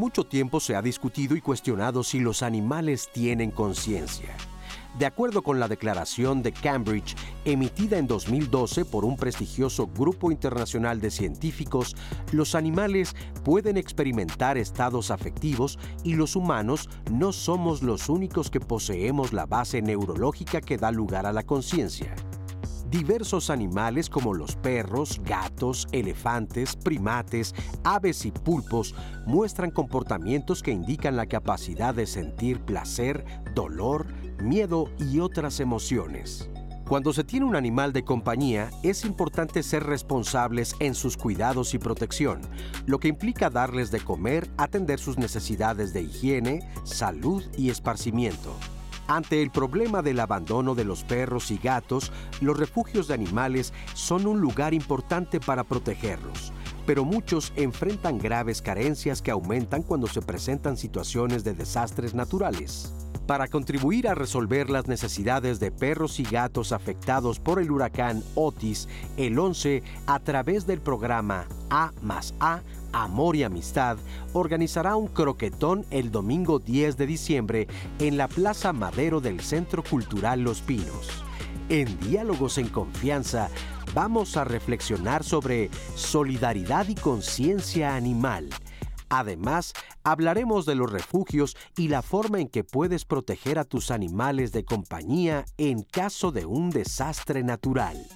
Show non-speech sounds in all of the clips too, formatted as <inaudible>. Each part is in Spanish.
Mucho tiempo se ha discutido y cuestionado si los animales tienen conciencia. De acuerdo con la declaración de Cambridge, emitida en 2012 por un prestigioso grupo internacional de científicos, los animales pueden experimentar estados afectivos y los humanos no somos los únicos que poseemos la base neurológica que da lugar a la conciencia. Diversos animales como los perros, gatos, elefantes, primates, aves y pulpos muestran comportamientos que indican la capacidad de sentir placer, dolor, miedo y otras emociones. Cuando se tiene un animal de compañía, es importante ser responsables en sus cuidados y protección, lo que implica darles de comer, atender sus necesidades de higiene, salud y esparcimiento. Ante el problema del abandono de los perros y gatos, los refugios de animales son un lugar importante para protegerlos, pero muchos enfrentan graves carencias que aumentan cuando se presentan situaciones de desastres naturales. Para contribuir a resolver las necesidades de perros y gatos afectados por el huracán Otis, el 11, a través del programa A más A, Amor y Amistad organizará un croquetón el domingo 10 de diciembre en la Plaza Madero del Centro Cultural Los Pinos. En Diálogos en Confianza vamos a reflexionar sobre solidaridad y conciencia animal. Además, hablaremos de los refugios y la forma en que puedes proteger a tus animales de compañía en caso de un desastre natural.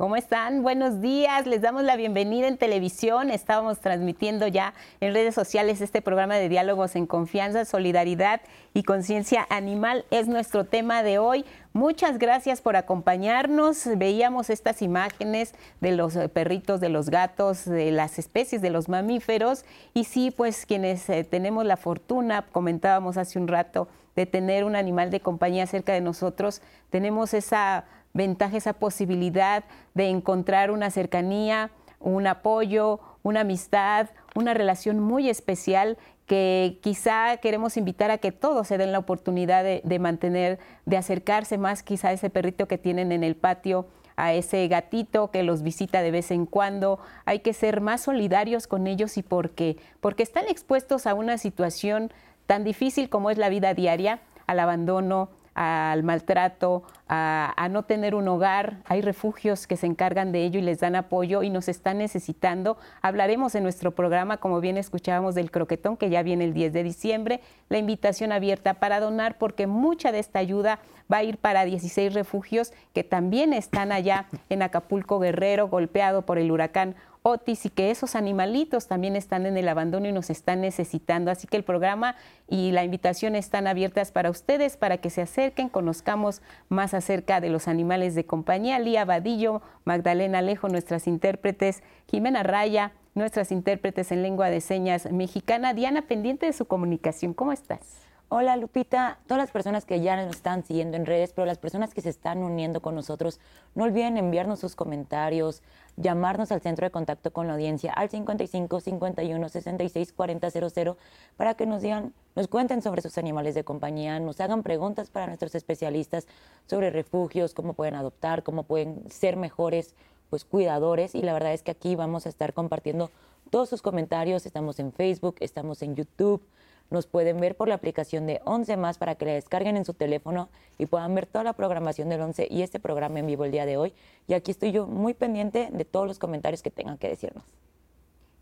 ¿Cómo están? Buenos días. Les damos la bienvenida en televisión. Estábamos transmitiendo ya en redes sociales este programa de diálogos en confianza, solidaridad y conciencia animal. Es nuestro tema de hoy. Muchas gracias por acompañarnos. Veíamos estas imágenes de los eh, perritos, de los gatos, de las especies de los mamíferos. Y sí, pues quienes eh, tenemos la fortuna, comentábamos hace un rato, de tener un animal de compañía cerca de nosotros, tenemos esa ventaja, esa posibilidad de encontrar una cercanía, un apoyo, una amistad, una relación muy especial que quizá queremos invitar a que todos se den la oportunidad de, mantener, de acercarse más quizá a ese perrito que tienen en el patio, a ese gatito que los visita de vez en cuando. Hay que ser más solidarios con ellos y por qué? Porque están expuestos a una situación tan difícil como es la vida diaria, al abandono, al maltrato, a, no tener un hogar. Hay refugios que se encargan de ello y les dan apoyo y nos están necesitando. Hablaremos en nuestro programa, como bien escuchábamos, del croquetón, que ya viene el 10 de diciembre, la invitación abierta para donar, porque mucha de esta ayuda va a ir para 16 refugios que también están allá en Acapulco Guerrero, golpeado por el huracán Otis y que esos animalitos también están en el abandono y nos están necesitando. Así que el programa y la invitación están abiertas para ustedes, para que se acerquen, conozcamos más acerca de los animales de compañía. Lía Vadillo, Magdalena Alejo, nuestras intérpretes, Jimena Raya, nuestras intérpretes en lengua de señas mexicana. Diana, pendiente de su comunicación, ¿cómo estás? Hola Lupita, todas las personas que ya nos están siguiendo en redes, pero las personas que se están uniendo con nosotros, no olviden enviarnos sus comentarios, llamarnos al centro de contacto con la audiencia al 55 51 66 40 00 para que nos digan, nos cuenten sobre sus animales de compañía, nos hagan preguntas para nuestros especialistas sobre refugios, cómo pueden adoptar, cómo pueden ser mejores pues cuidadores. Y la verdad es que aquí vamos a estar compartiendo todos sus comentarios, estamos en Facebook, estamos en YouTube, nos pueden ver por la aplicación de 11 más para que la descarguen en su teléfono y puedan ver toda la programación del 11 y este programa en vivo el día de hoy. Y aquí estoy yo muy pendiente de todos los comentarios que tengan que decirnos.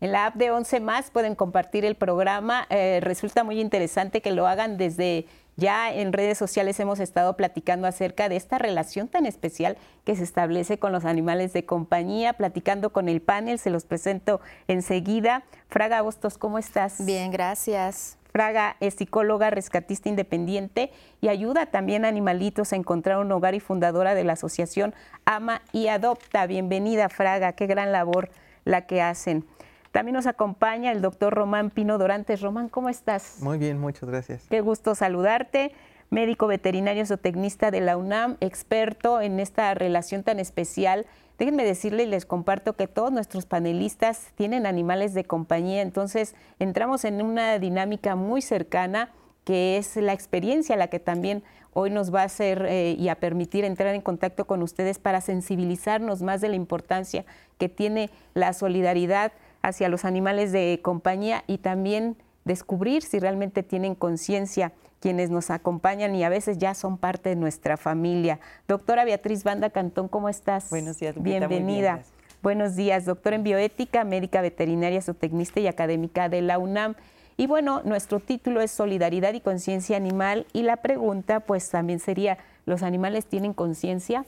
En la app de 11 más pueden compartir el programa. Eh, resulta muy interesante que lo hagan desde ya en redes sociales hemos estado platicando acerca de esta relación tan especial que se establece con los animales de compañía, platicando con el panel, se los presento enseguida. Fraga Bustos, ¿cómo estás? Bien, gracias. Fraga es psicóloga, rescatista independiente y ayuda también a animalitos a encontrar un hogar y fundadora de la asociación Ama y Adopta. Bienvenida, Fraga, qué gran labor la que hacen. También nos acompaña el doctor Román Pino Dorantes. Román, ¿cómo estás? Muy bien, muchas gracias. Qué gusto saludarte. Médico veterinario zootecnista de la UNAM, experto en esta relación tan especial Déjenme decirle y les comparto que todos nuestros panelistas tienen animales de compañía, entonces entramos en una dinámica muy cercana que es la experiencia la que también hoy nos va a hacer eh, y a permitir entrar en contacto con ustedes para sensibilizarnos más de la importancia que tiene la solidaridad hacia los animales de compañía y también descubrir si realmente tienen conciencia quienes nos acompañan y a veces ya son parte de nuestra familia. Doctora Beatriz Banda Cantón, ¿cómo estás? Buenos días, Bienvenida. Buenos días, doctora en bioética, médica veterinaria, zootecnista y académica de la UNAM. Y bueno, nuestro título es Solidaridad y Conciencia Animal y la pregunta pues también sería, ¿los animales tienen conciencia?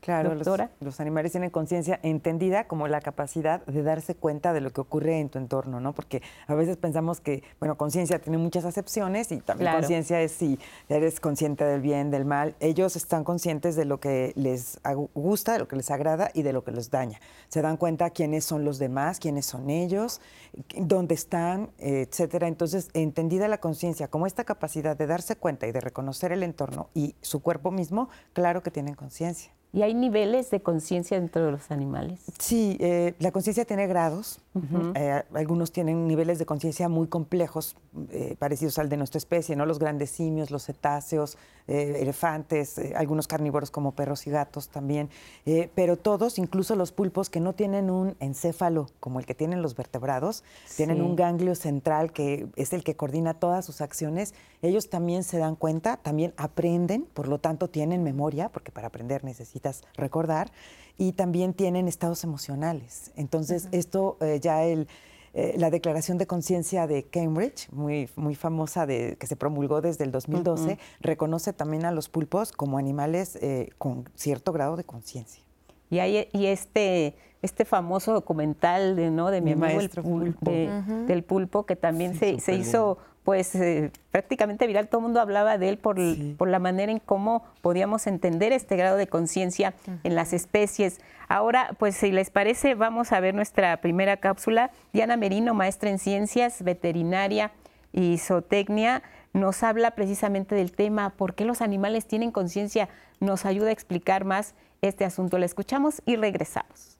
Claro, los, animales tienen conciencia entendida como la capacidad de darse cuenta de lo que ocurre en tu entorno, ¿no? Porque a veces pensamos que, bueno, conciencia tiene muchas acepciones y también conciencia es si eres consciente del bien, del mal. Ellos están conscientes de lo que les gusta, de lo que les agrada y de lo que les daña. Se dan cuenta quiénes son los demás, quiénes son ellos, dónde están, etcétera. Entonces, entendida la conciencia como esta capacidad de darse cuenta y de reconocer el entorno y su cuerpo mismo, claro que tienen conciencia. ¿Y hay niveles de conciencia dentro de los animales? Sí, eh, la conciencia tiene grados. Eh, algunos tienen niveles de conciencia muy complejos, eh, parecidos al de nuestra especie, ¿no? Los grandes simios, los cetáceos, elefantes, algunos carnívoros como perros y gatos también. pero todos, incluso los pulpos que no tienen un encéfalo como el que tienen los vertebrados, tienen un ganglio central que es el que coordina todas sus acciones. Ellos también se dan cuenta, también aprenden, por lo tanto tienen memoria, porque para aprender necesitan recordar, y también tienen estados emocionales. Entonces, esto eh, ya el, eh, la declaración de conciencia de Cambridge, muy, muy famosa, de, que se promulgó desde el 2012, reconoce también a los pulpos como animales eh, con cierto grado de conciencia. Y, hay, y este, este famoso documental de, ¿no? de mi, maestro pulpo. del pulpo, que también se, se, hizo pues eh, prácticamente viral, todo el mundo hablaba de él por, por, la manera en cómo podíamos entender este grado de conciencia en las especies. Ahora, pues si les parece, vamos a ver nuestra primera cápsula. Diana Merino, maestra en ciencias, veterinaria y zootecnia, nos habla precisamente del tema, ¿por qué los animales tienen conciencia? Nos ayuda a explicar más este asunto. La escuchamos y regresamos.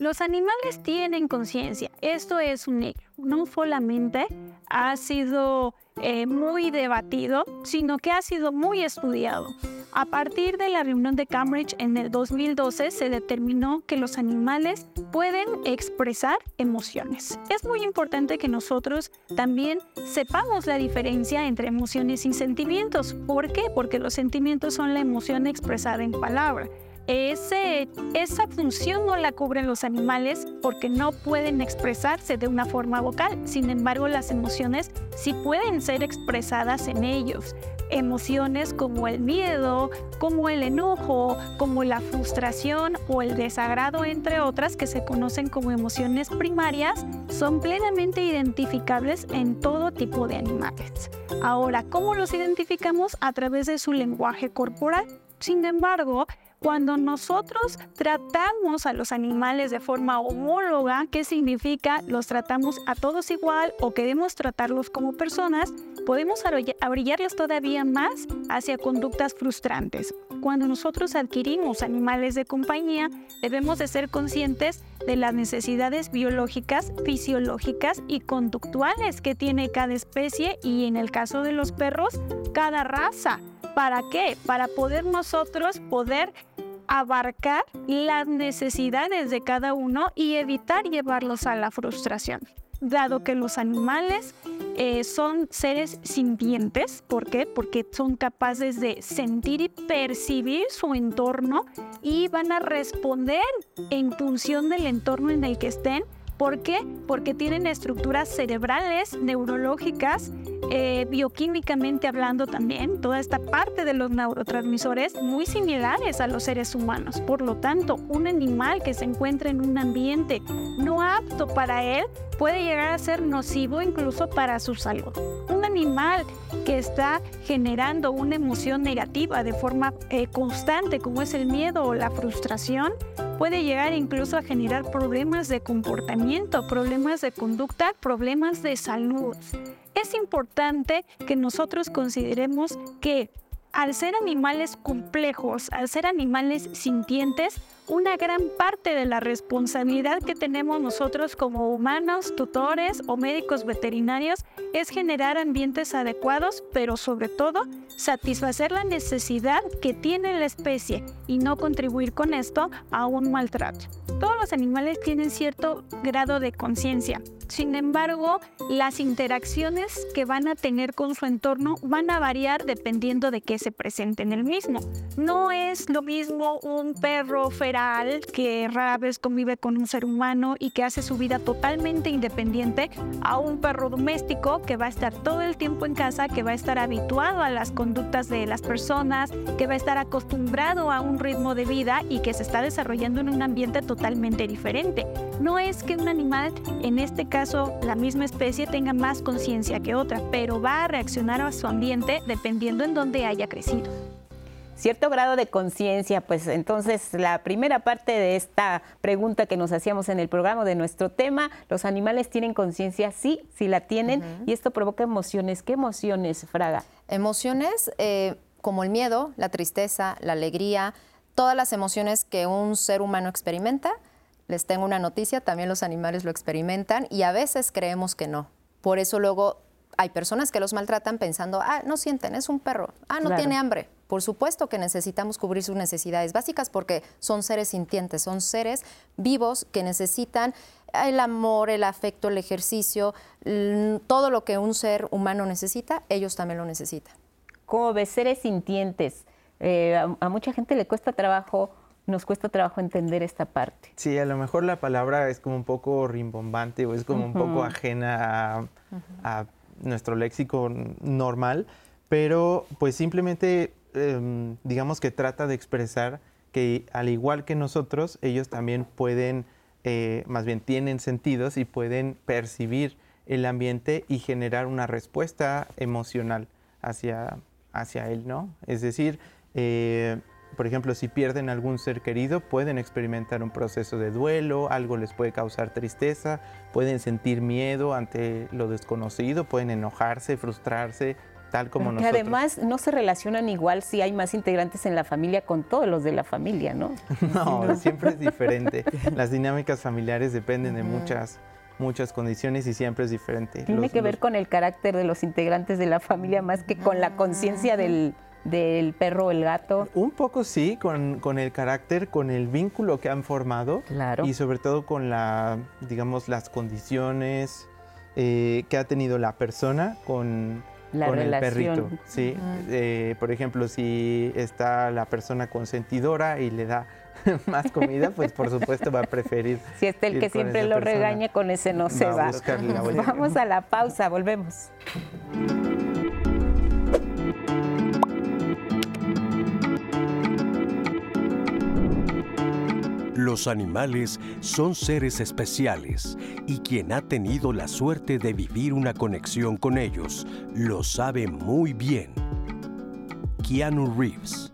Los animales tienen conciencia, esto es un hecho. No solamente ha sido eh, muy debatido, sino que ha sido muy estudiado. A partir de la reunión de Cambridge en el 2012 se determinó que los animales pueden expresar emociones. Es muy importante que nosotros también sepamos la diferencia entre emociones y sentimientos. ¿Por qué? Porque los sentimientos son la emoción expresada en palabra esa función no la cubren los animales porque no pueden expresarse de una forma vocal. Sin embargo, las emociones sí pueden ser expresadas en ellos. Emociones como el miedo, como el enojo, como la frustración o el desagrado, entre otras, que se conocen como emociones primarias, son plenamente identificables en todo tipo de animales. Ahora, ¿cómo los identificamos? A través de su lenguaje corporal. Sin embargo, cuando nosotros tratamos a los animales de forma homóloga, ¿qué significa? Los tratamos a todos igual o queremos tratarlos como personas, podemos abrillarlos todavía más hacia conductas frustrantes. Cuando nosotros adquirimos animales de compañía, debemos de ser conscientes de las necesidades biológicas, fisiológicas y conductuales que tiene cada especie y en el caso de los perros, cada raza. ¿Para qué? Para poder nosotros poder abarcar las necesidades de cada uno y evitar llevarlos a la frustración. Dado que los animales eh, son seres sintientes, ¿por qué? Porque son capaces de sentir y percibir su entorno y van a responder en función del entorno en el que estén ¿Por qué? Porque tienen estructuras cerebrales, neurológicas, eh, bioquímicamente hablando también, toda esta parte de los neurotransmisores muy similares a los seres humanos. Por lo tanto, un animal que se encuentra en un ambiente no apto para él puede llegar a ser nocivo incluso para su salud. Un animal que está generando una emoción negativa de forma eh, constante, como es el miedo o la frustración, puede llegar incluso a generar problemas de comportamiento, problemas de conducta, problemas de salud. Es importante que nosotros consideremos que al ser animales complejos, al ser animales sintientes, una gran parte de la responsabilidad que tenemos nosotros como humanos, tutores o médicos veterinarios es generar ambientes adecuados, pero sobre todo satisfacer la necesidad que tiene la especie y no contribuir con esto a un maltrato. Todos los animales tienen cierto grado de conciencia. Sin embargo, las interacciones que van a tener con su entorno van a variar dependiendo de qué se presente en el mismo. No es lo mismo un perro feral que rara vez convive con un ser humano y que hace su vida totalmente independiente a un perro doméstico que va a estar todo el tiempo en casa, que va a estar habituado a las conductas de las personas, que va a estar acostumbrado a un ritmo de vida y que se está desarrollando en un ambiente totalmente diferente. No es que un animal, en este caso, la misma especie tenga más conciencia que otra, pero va a reaccionar a su ambiente dependiendo en dónde haya crecido cierto grado de conciencia, pues entonces la primera parte de esta pregunta que nos hacíamos en el programa de nuestro tema, ¿los animales tienen conciencia? Sí, sí la tienen y esto provoca emociones. ¿Qué emociones, Fraga? Emociones eh, como el miedo, la tristeza, la alegría, todas las emociones que un ser humano experimenta les tengo una noticia, también los animales lo experimentan y a veces creemos que no. Por eso luego hay personas que los maltratan pensando, ah, no sienten, es un perro, ah, no tiene hambre. Por supuesto que necesitamos cubrir sus necesidades básicas porque son seres sintientes, son seres vivos que necesitan el amor, el afecto, el ejercicio, todo lo que un ser humano necesita, ellos también lo necesitan. Como ves, seres sintientes, eh, a mucha gente le cuesta trabajo nos cuesta trabajo entender esta parte. Sí, a lo mejor la palabra es como un poco rimbombante o es como un poco ajena a, nuestro léxico normal, pero pues simplemente em, digamos que trata de expresar que al igual que nosotros, ellos también pueden, eh, más bien tienen sentidos y pueden percibir el ambiente y generar una respuesta emocional hacia, hacia él, ¿no? Es decir, eh, por ejemplo, si pierden algún ser querido, pueden experimentar un proceso de duelo, algo les puede causar tristeza, pueden sentir miedo ante lo desconocido, pueden enojarse, frustrarse, tal como nosotros. Y además no se relacionan igual si hay más integrantes en la familia con todos los de la familia, ¿no? <laughs> no, siempre es diferente. <laughs> Las dinámicas familiares dependen de muchas muchas condiciones y siempre es diferente. Tiene que ver con el carácter de los integrantes de la familia más que con la conciencia del del perro o el gato? Un poco sí, con, el carácter, con el vínculo que han formado claro. y sobre todo con la, digamos, las condiciones eh, que ha tenido la persona con, el perrito. Sí, eh, por ejemplo, si está la persona consentidora y le da <laughs> más comida, pues por supuesto va a preferir. <laughs> Si está el que siempre lo regaña, con ese no se va. Vamos a la pausa, volvemos. Los animales son seres especiales y quien ha tenido la suerte de vivir una conexión con ellos lo sabe muy bien. Keanu Reeves,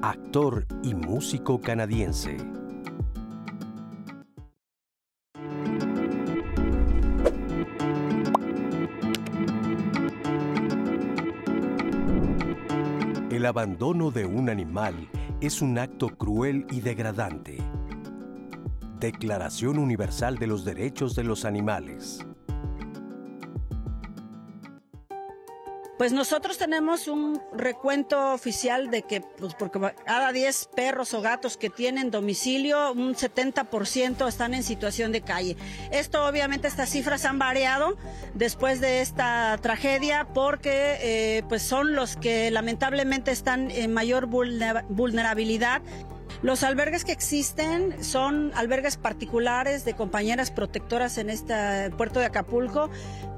actor y músico canadiense. El abandono de un animal es un acto cruel y degradante Declaración Universal de los Derechos de los Animales. Pues nosotros tenemos un recuento oficial de que, pues porque cada 10 perros o gatos que tienen domicilio, un 70% están en situación de calle. Esto obviamente estas cifras han variado después de esta tragedia porque eh, pues son los que lamentablemente están en mayor vulnerabilidad los albergues que existen son albergues particulares de compañeras protectoras en este puerto de Acapulco,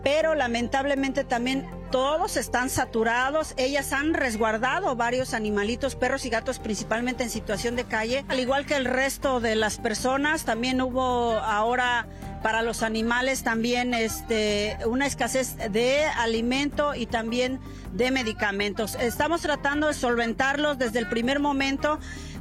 pero lamentablemente también todos están saturados. Ellas han resguardado varios animalitos, perros y gatos, principalmente en situación de calle, al igual que el resto de las personas. También hubo ahora para los animales también este, una escasez de alimento y también de medicamentos. Estamos tratando de solventarlos desde el primer momento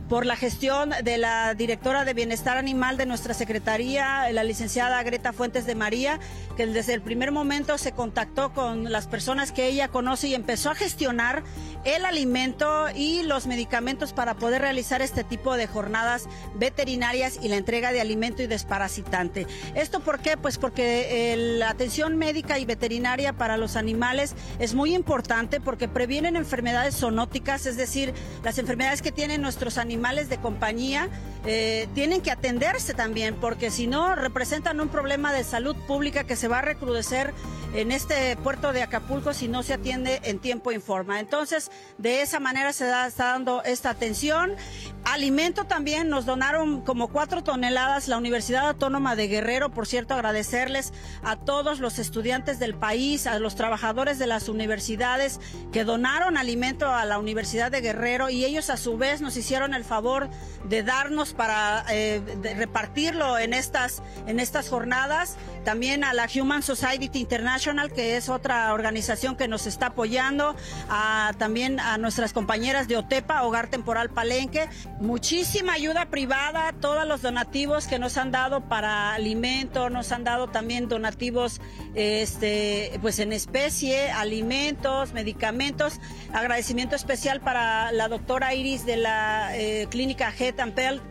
por la gestión de la directora de Bienestar Animal de nuestra Secretaría, la licenciada Greta Fuentes de María, que desde el primer momento se contactó con las personas que ella conoce y empezó a gestionar el alimento y los medicamentos para poder realizar este tipo de jornadas veterinarias y la entrega de alimento y desparasitante. ¿Esto por qué? Pues porque la atención médica y veterinaria para los animales es muy importante porque previenen enfermedades zoonóticas, es decir, las enfermedades que tienen nuestros animales de compañía eh, tienen que atenderse también porque si no representan un problema de salud pública que se va a recrudecer en este puerto de Acapulco si no se atiende en tiempo y forma. Entonces, de esa manera se está dando esta atención. Alimento también nos donaron como cuatro toneladas la Universidad Autónoma de Guerrero. Por cierto, agradecerles a todos los estudiantes del país, a los trabajadores de las universidades que donaron alimento a la Universidad de Guerrero y ellos a su vez nos hicieron el favor de darnos para eh, repartirlo en estas, en estas jornadas. También a la Human Society International, que es otra organización que nos está apoyando. también a nuestras compañeras de OTEPA, Hogar Temporal Palenque muchísima ayuda privada, todos los donativos que nos han dado para alimento, nos han dado también donativos este, pues en especie, alimentos, medicamentos. Agradecimiento especial para la doctora Iris de la eh, clínica Head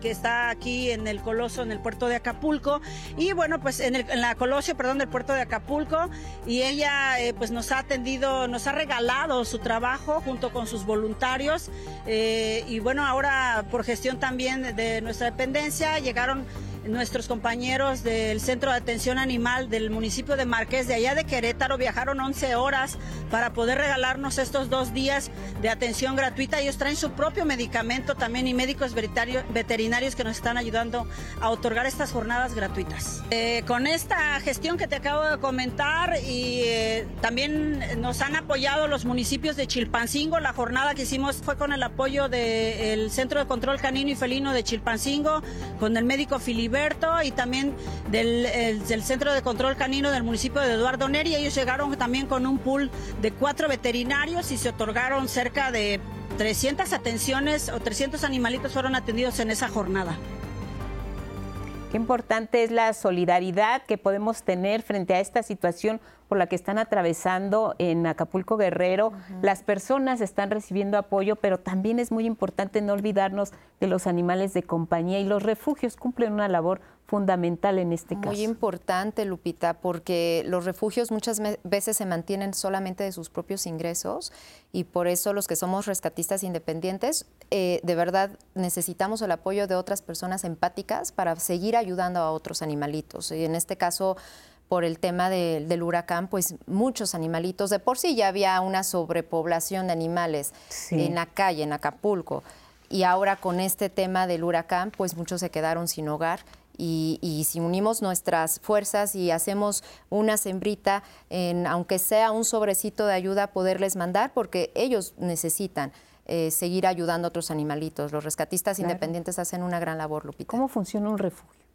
que está aquí en el Coloso, en el puerto de Acapulco. Y bueno, pues en, la Colosio, perdón, del puerto de Acapulco. Y ella eh, pues nos ha atendido, nos ha regalado su trabajo junto con sus voluntarios. Eh, y bueno, ahora por gestión también de nuestra dependencia llegaron nuestros compañeros del Centro de Atención Animal del municipio de Marqués, de allá de Querétaro, viajaron 11 horas para poder regalarnos estos dos días de atención gratuita. Ellos traen su propio medicamento también y médicos veterinarios que nos están ayudando a otorgar estas jornadas gratuitas. Eh, con esta gestión que te acabo de comentar y eh, también nos han apoyado los municipios de Chilpancingo. La jornada que hicimos fue con el apoyo del Centro de Control Canino y Felino de Chilpancingo, con el médico Filiberto y también del, Centro de Control Canino del municipio de Eduardo Neri. Ellos llegaron también con un pool de cuatro veterinarios y se otorgaron cerca de 300 atenciones o 300 animalitos fueron atendidos en esa jornada. Qué importante es la solidaridad que podemos tener frente a esta situación por la que están atravesando en Acapulco Guerrero. Las personas están recibiendo apoyo, pero también es muy importante no olvidarnos de los animales de compañía y los refugios cumplen una labor fundamental en este caso. Muy importante, Lupita, porque los refugios muchas veces se mantienen solamente de sus propios ingresos y por eso los que somos rescatistas independientes, eh, de verdad necesitamos el apoyo de otras personas empáticas para seguir ayudando a otros animalitos. Y en este caso, por el tema del huracán, pues muchos animalitos, de por sí ya había una sobrepoblación de animales en la calle, en Acapulco, y ahora con este tema del huracán, pues muchos se quedaron sin hogar. Y, si unimos nuestras fuerzas y hacemos una sembrita, en, aunque sea un sobrecito de ayuda, poderles mandar, porque ellos necesitan. Eh, seguir ayudando a otros animalitos. Los rescatistas independientes hacen una gran labor, Lupita. ¿Cómo funciona un refugio?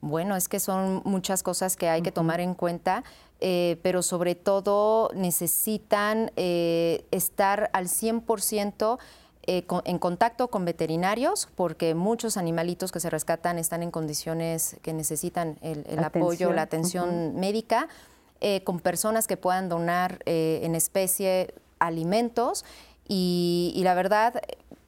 Bueno, es que son muchas cosas que hay que tomar en cuenta, eh, pero sobre todo necesitan eh, estar al 100% eh, en contacto con veterinarios, porque muchos animalitos que se rescatan están en condiciones que necesitan el, apoyo, la atención médica, con personas que puedan donar en especie alimentos y, y la verdad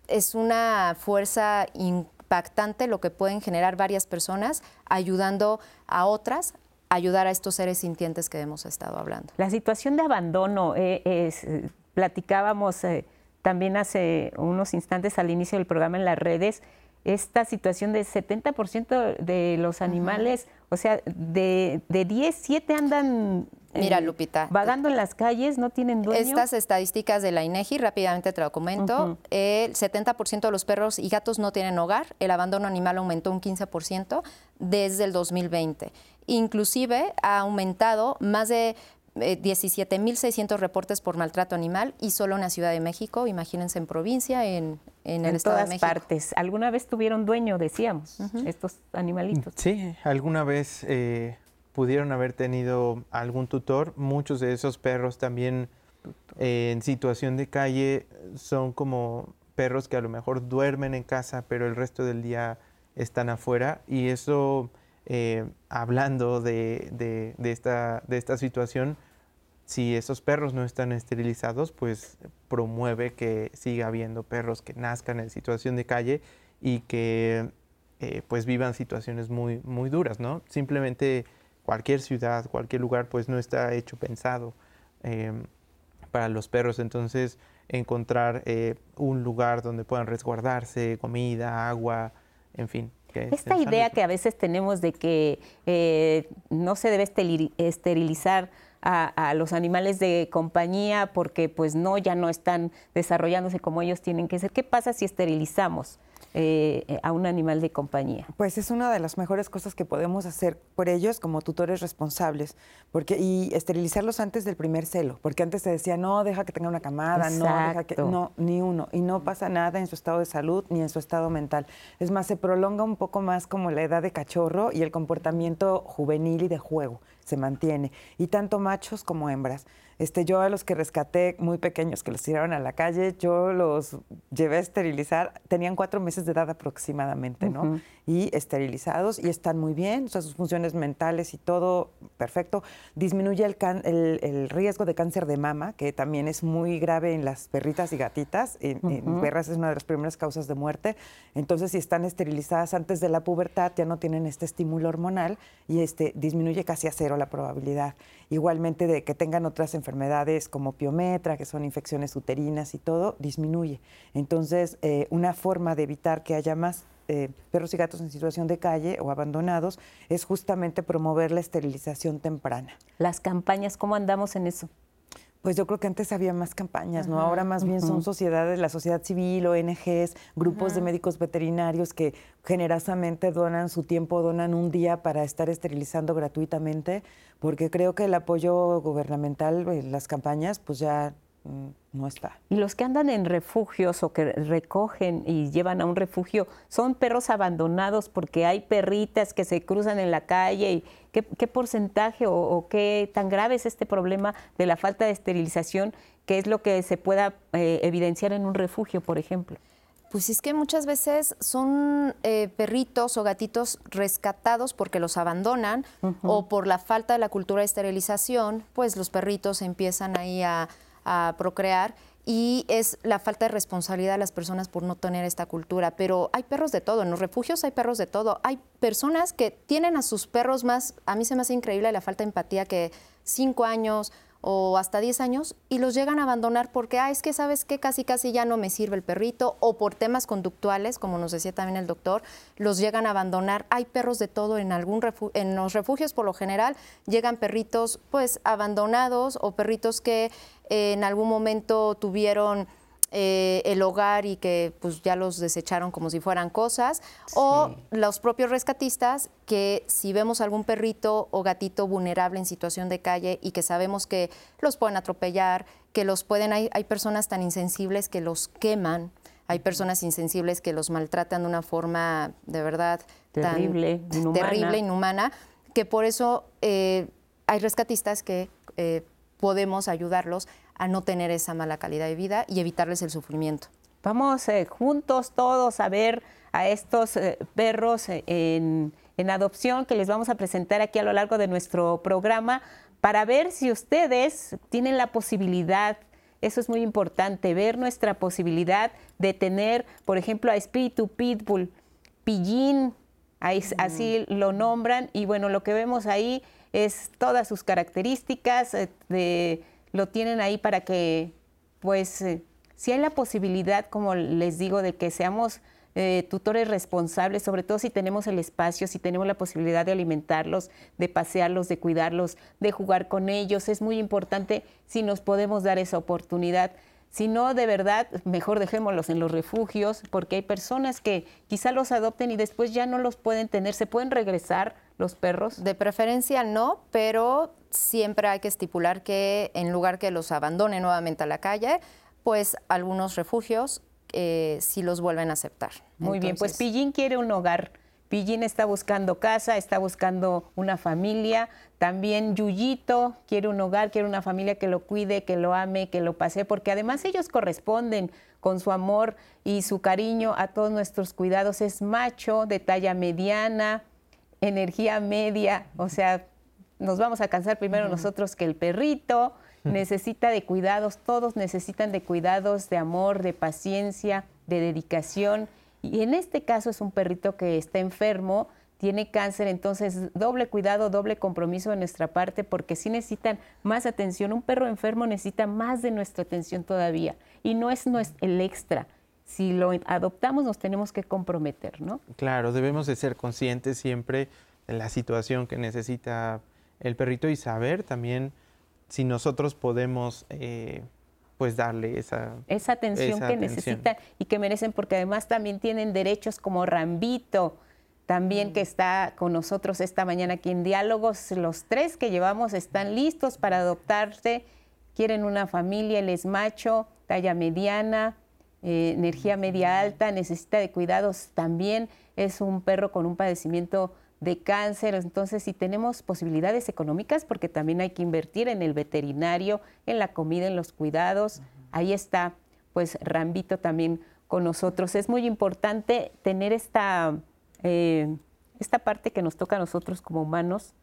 es una fuerza impactante lo que pueden generar varias personas ayudando a otras ayudar a estos seres sintientes que hemos estado hablando. La situación de abandono, eh, es, platicábamos eh, también hace unos instantes al inicio del programa en las redes, esta situación de 70% de los animales, o sea, de, de 10, 7 andan Mira, eh, Lupita. Vagando en las calles, no tienen dueño. Estas estadísticas de la INEGI, rápidamente te lo comento. El 70% de los perros y gatos no tienen hogar. El abandono animal aumentó un 15% desde el 2020. Inclusive ha aumentado más de 17.600 eh, reportes por maltrato animal y solo en la Ciudad de México, imagínense en provincia, en, en el Estado de México. partes. ¿Alguna vez tuvieron dueño, decíamos, estos animalitos? Sí, alguna vez eh, pudieron haber tenido algún tutor. Muchos de esos perros también eh, en situación de calle son como perros que a lo mejor duermen en casa, pero el resto del día están afuera. Y eso, eh, hablando de, esta, situación, si esos perros no están esterilizados, pues promueve que siga habiendo perros que nazcan en situación de calle y que eh, pues vivan situaciones muy, duras, ¿no? Simplemente cualquier ciudad, cualquier lugar, pues no está hecho pensado em, para los perros. Entonces, encontrar eh, un lugar donde puedan resguardarse, comida, agua, en fin. Esta idea que a veces tenemos de que eh, no se debe esterilizar a, los animales de compañía porque pues no, ya no están desarrollándose como ellos tienen que ser. ¿Qué pasa si esterilizamos? Eh, a un animal de compañía? Pues es una de las mejores cosas que podemos hacer por ellos como tutores responsables, porque y esterilizarlos antes del primer celo, porque antes se decía no, deja que tenga una camada, no, deja que no, ni uno, y no pasa nada en su estado de salud ni en su estado mental. Es más, se prolonga un poco más como la edad de cachorro y el comportamiento juvenil y de juego se mantiene, y tanto machos como hembras. Este, yo a los que rescaté muy pequeños, que los tiraron a la calle, yo los llevé a esterilizar, tenían cuatro meses de edad aproximadamente, ¿no? Y esterilizados y están muy bien, o sea, sus funciones mentales y todo perfecto. Disminuye el, el, riesgo de cáncer de mama, que también es muy grave en las perritas y gatitas. En, perras es una de las primeras causas de muerte. Entonces, si están esterilizadas antes de la pubertad, ya no tienen este estímulo hormonal y este, disminuye casi a cero la probabilidad. Igualmente de que tengan otras enfermedades como piometra, que son infecciones uterinas y todo, disminuye. Entonces, eh, una forma de evitar que haya más eh, perros y gatos en situación de calle o abandonados es justamente promover la esterilización temprana. Las campañas, ¿cómo andamos en eso? Pues yo creo que antes había más campañas, ¿no? Ahora más bien son sociedades, la sociedad civil, ONGs, grupos de médicos veterinarios que generosamente donan su tiempo, donan un día para estar esterilizando gratuitamente, porque creo que el apoyo gubernamental, en las campañas, pues ya no está. Y los que andan en refugios o que recogen y llevan a un refugio, son perros abandonados porque hay perritas que se cruzan en la calle y ¿Qué, porcentaje o, qué tan grave es este problema de la falta de esterilización? ¿Qué es lo que se pueda eh, evidenciar en un refugio, por ejemplo? Pues es que muchas veces son eh, perritos o gatitos rescatados porque los abandonan o por la falta de la cultura de esterilización, pues los perritos empiezan ahí a procrear y es la falta de responsabilidad de las personas por no tener esta cultura. Pero hay perros de todo, en los refugios hay perros de todo. Hay personas que tienen a sus perros más, a mí se me hace increíble la falta de empatía que cinco años o hasta 10 años y los llegan a abandonar porque, ah, es que sabes que casi casi ya no me sirve el perrito o por temas conductuales, como nos decía también el doctor, los llegan a abandonar. Hay perros de todo en algún en los refugios por lo general llegan perritos pues abandonados o perritos que eh, en algún momento tuvieron eh, el hogar y que pues ya los desecharon como si fueran cosas, o los propios rescatistas que si vemos algún perrito o gatito vulnerable en situación de calle y que sabemos que los pueden atropellar, que los pueden, hay, hay personas tan insensibles que los queman, hay personas insensibles que los maltratan de una forma de verdad terrible, tan inhumana. terrible, inhumana, que por eso eh, hay rescatistas que podemos ayudarlos a no tener esa mala calidad de vida y evitarles el sufrimiento. Vamos eh, juntos todos a ver a estos eh, perros eh, en, en adopción que les vamos a presentar aquí a lo largo de nuestro programa para ver si ustedes tienen la posibilidad eso es muy importante, ver nuestra posibilidad de tener, por ejemplo, a Espíritu Pitbull, Pillín, así lo nombran, y bueno, lo que vemos ahí es todas sus características de lo tienen ahí para que, pues, eh, si hay la posibilidad, como les digo, de que seamos eh, tutores responsables, sobre todo si tenemos el espacio, si tenemos la posibilidad de alimentarlos, de pasearlos, de cuidarlos, de jugar con ellos, es muy importante si nos podemos dar esa oportunidad. Si no, de verdad, mejor dejémoslos en los refugios, porque hay personas que quizá los adopten y después ya no los pueden tener. ¿Se pueden regresar los perros? De preferencia no, pero siempre hay que estipular que en lugar que los abandone nuevamente a la calle, pues algunos refugios eh, sí los vuelven a aceptar. Muy bien, pues Pillín quiere un hogar Pillín está buscando casa, está buscando una familia. También Yuyito quiere un hogar, quiere una familia que lo cuide, que lo ame, que lo pase, porque además ellos corresponden con su amor y su cariño a todos nuestros cuidados. Es macho, de talla mediana, energía media, o sea, nos vamos a cansar primero nosotros que el perrito. Necesita de cuidados, todos necesitan de cuidados, de amor, de paciencia, de dedicación. Y en este caso es un perrito que está enfermo, tiene cáncer, entonces doble cuidado, doble compromiso de nuestra parte, porque sí necesitan más atención. Un perro enfermo necesita más de nuestra atención todavía. Y no es el extra. Si lo adoptamos nos tenemos que comprometer, ¿no? Claro, debemos de ser conscientes siempre de la situación que necesita el perrito y saber también si nosotros podemos eh, pues darle esa, esa atención que necesitan y que merecen, porque además también tienen derechos como Rambito, también que mm. está con nosotros esta mañana aquí en Diálogos. Los tres que llevamos están listos para adoptarse, quieren una familia, él es macho, talla mediana, eh, energía media alta, necesita de cuidados también, es un perro con un padecimiento de cáncer. Entonces, si tenemos posibilidades económicas, porque también hay que invertir en el veterinario, en la comida, en los cuidados, ahí está, pues, Rambito también con nosotros. Es muy importante tener esta, eh, esta parte que nos toca a nosotros como humanos,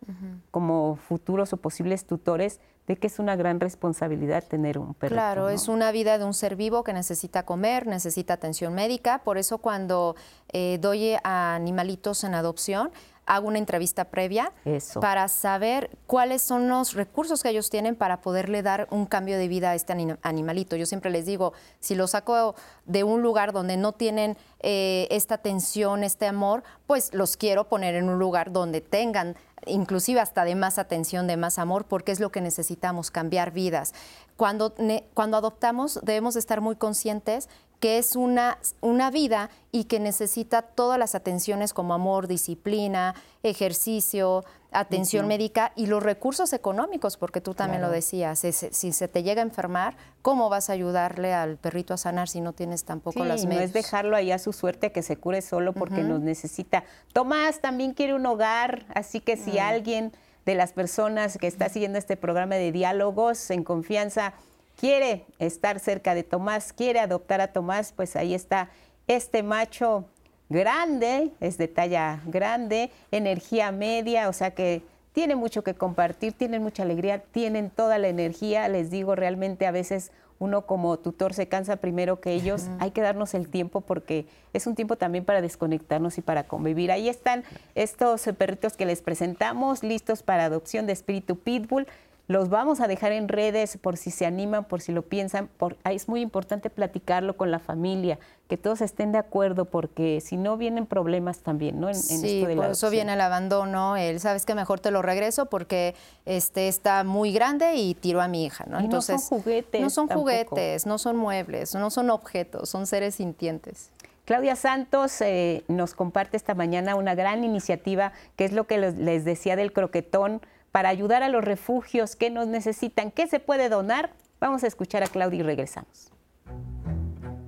como futuros o posibles tutores, de que es una gran responsabilidad tener un perro. Claro, es una vida de un ser vivo que necesita comer, necesita atención médica. Por eso cuando eh, doy a animalitos en adopción, hago una entrevista previa para saber cuáles son los recursos que ellos tienen para poderle dar un cambio de vida a este animalito. Yo siempre les digo, si lo saco de un lugar donde no tienen eh, esta atención, este amor, pues los quiero poner en un lugar donde tengan inclusive hasta de más atención, de más amor, porque es lo que necesitamos, cambiar vidas. Cuando, cuando adoptamos debemos estar muy conscientes que es una, una vida y que necesita todas las atenciones como amor, disciplina, ejercicio, atención médica y los recursos económicos, porque tú también lo decías, si, se te llega a enfermar, ¿cómo vas a ayudarle al perrito a sanar si no tienes tampoco las medios? No es dejarlo ahí a su suerte que se cure solo porque nos necesita. Tomás también quiere un hogar, así que si mm. alguien de las personas que está siguiendo este programa de diálogos en confianza quiere estar cerca de Tomás, quiere adoptar a Tomás, pues ahí está este macho grande, es de talla grande, energía media, o sea que tiene mucho que compartir, tienen mucha alegría, tienen toda la energía, les digo, realmente a veces uno como tutor se cansa primero que ellos, hay que darnos el tiempo porque es un tiempo también para desconectarnos y para convivir. Ahí están estos perritos que les presentamos, listos para adopción de espíritu pitbull. Los vamos a dejar en redes por si se animan, por si lo piensan. es muy importante platicarlo con la familia, que todos estén de acuerdo, porque si no vienen problemas también, ¿no? En, sí, por eso viene el abandono. El, sabes que mejor te lo regreso porque este está muy grande y tiro a mi hija, ¿no? Entonces no son juguetes. No son juguetes, no son muebles, no son objetos, son seres sintientes. Claudia Santos eh, nos comparte esta mañana una gran iniciativa, que es lo que les decía del croquetón para ayudar a los refugios que nos necesitan. ¿Qué se puede donar? Vamos a escuchar a Claudia y regresamos.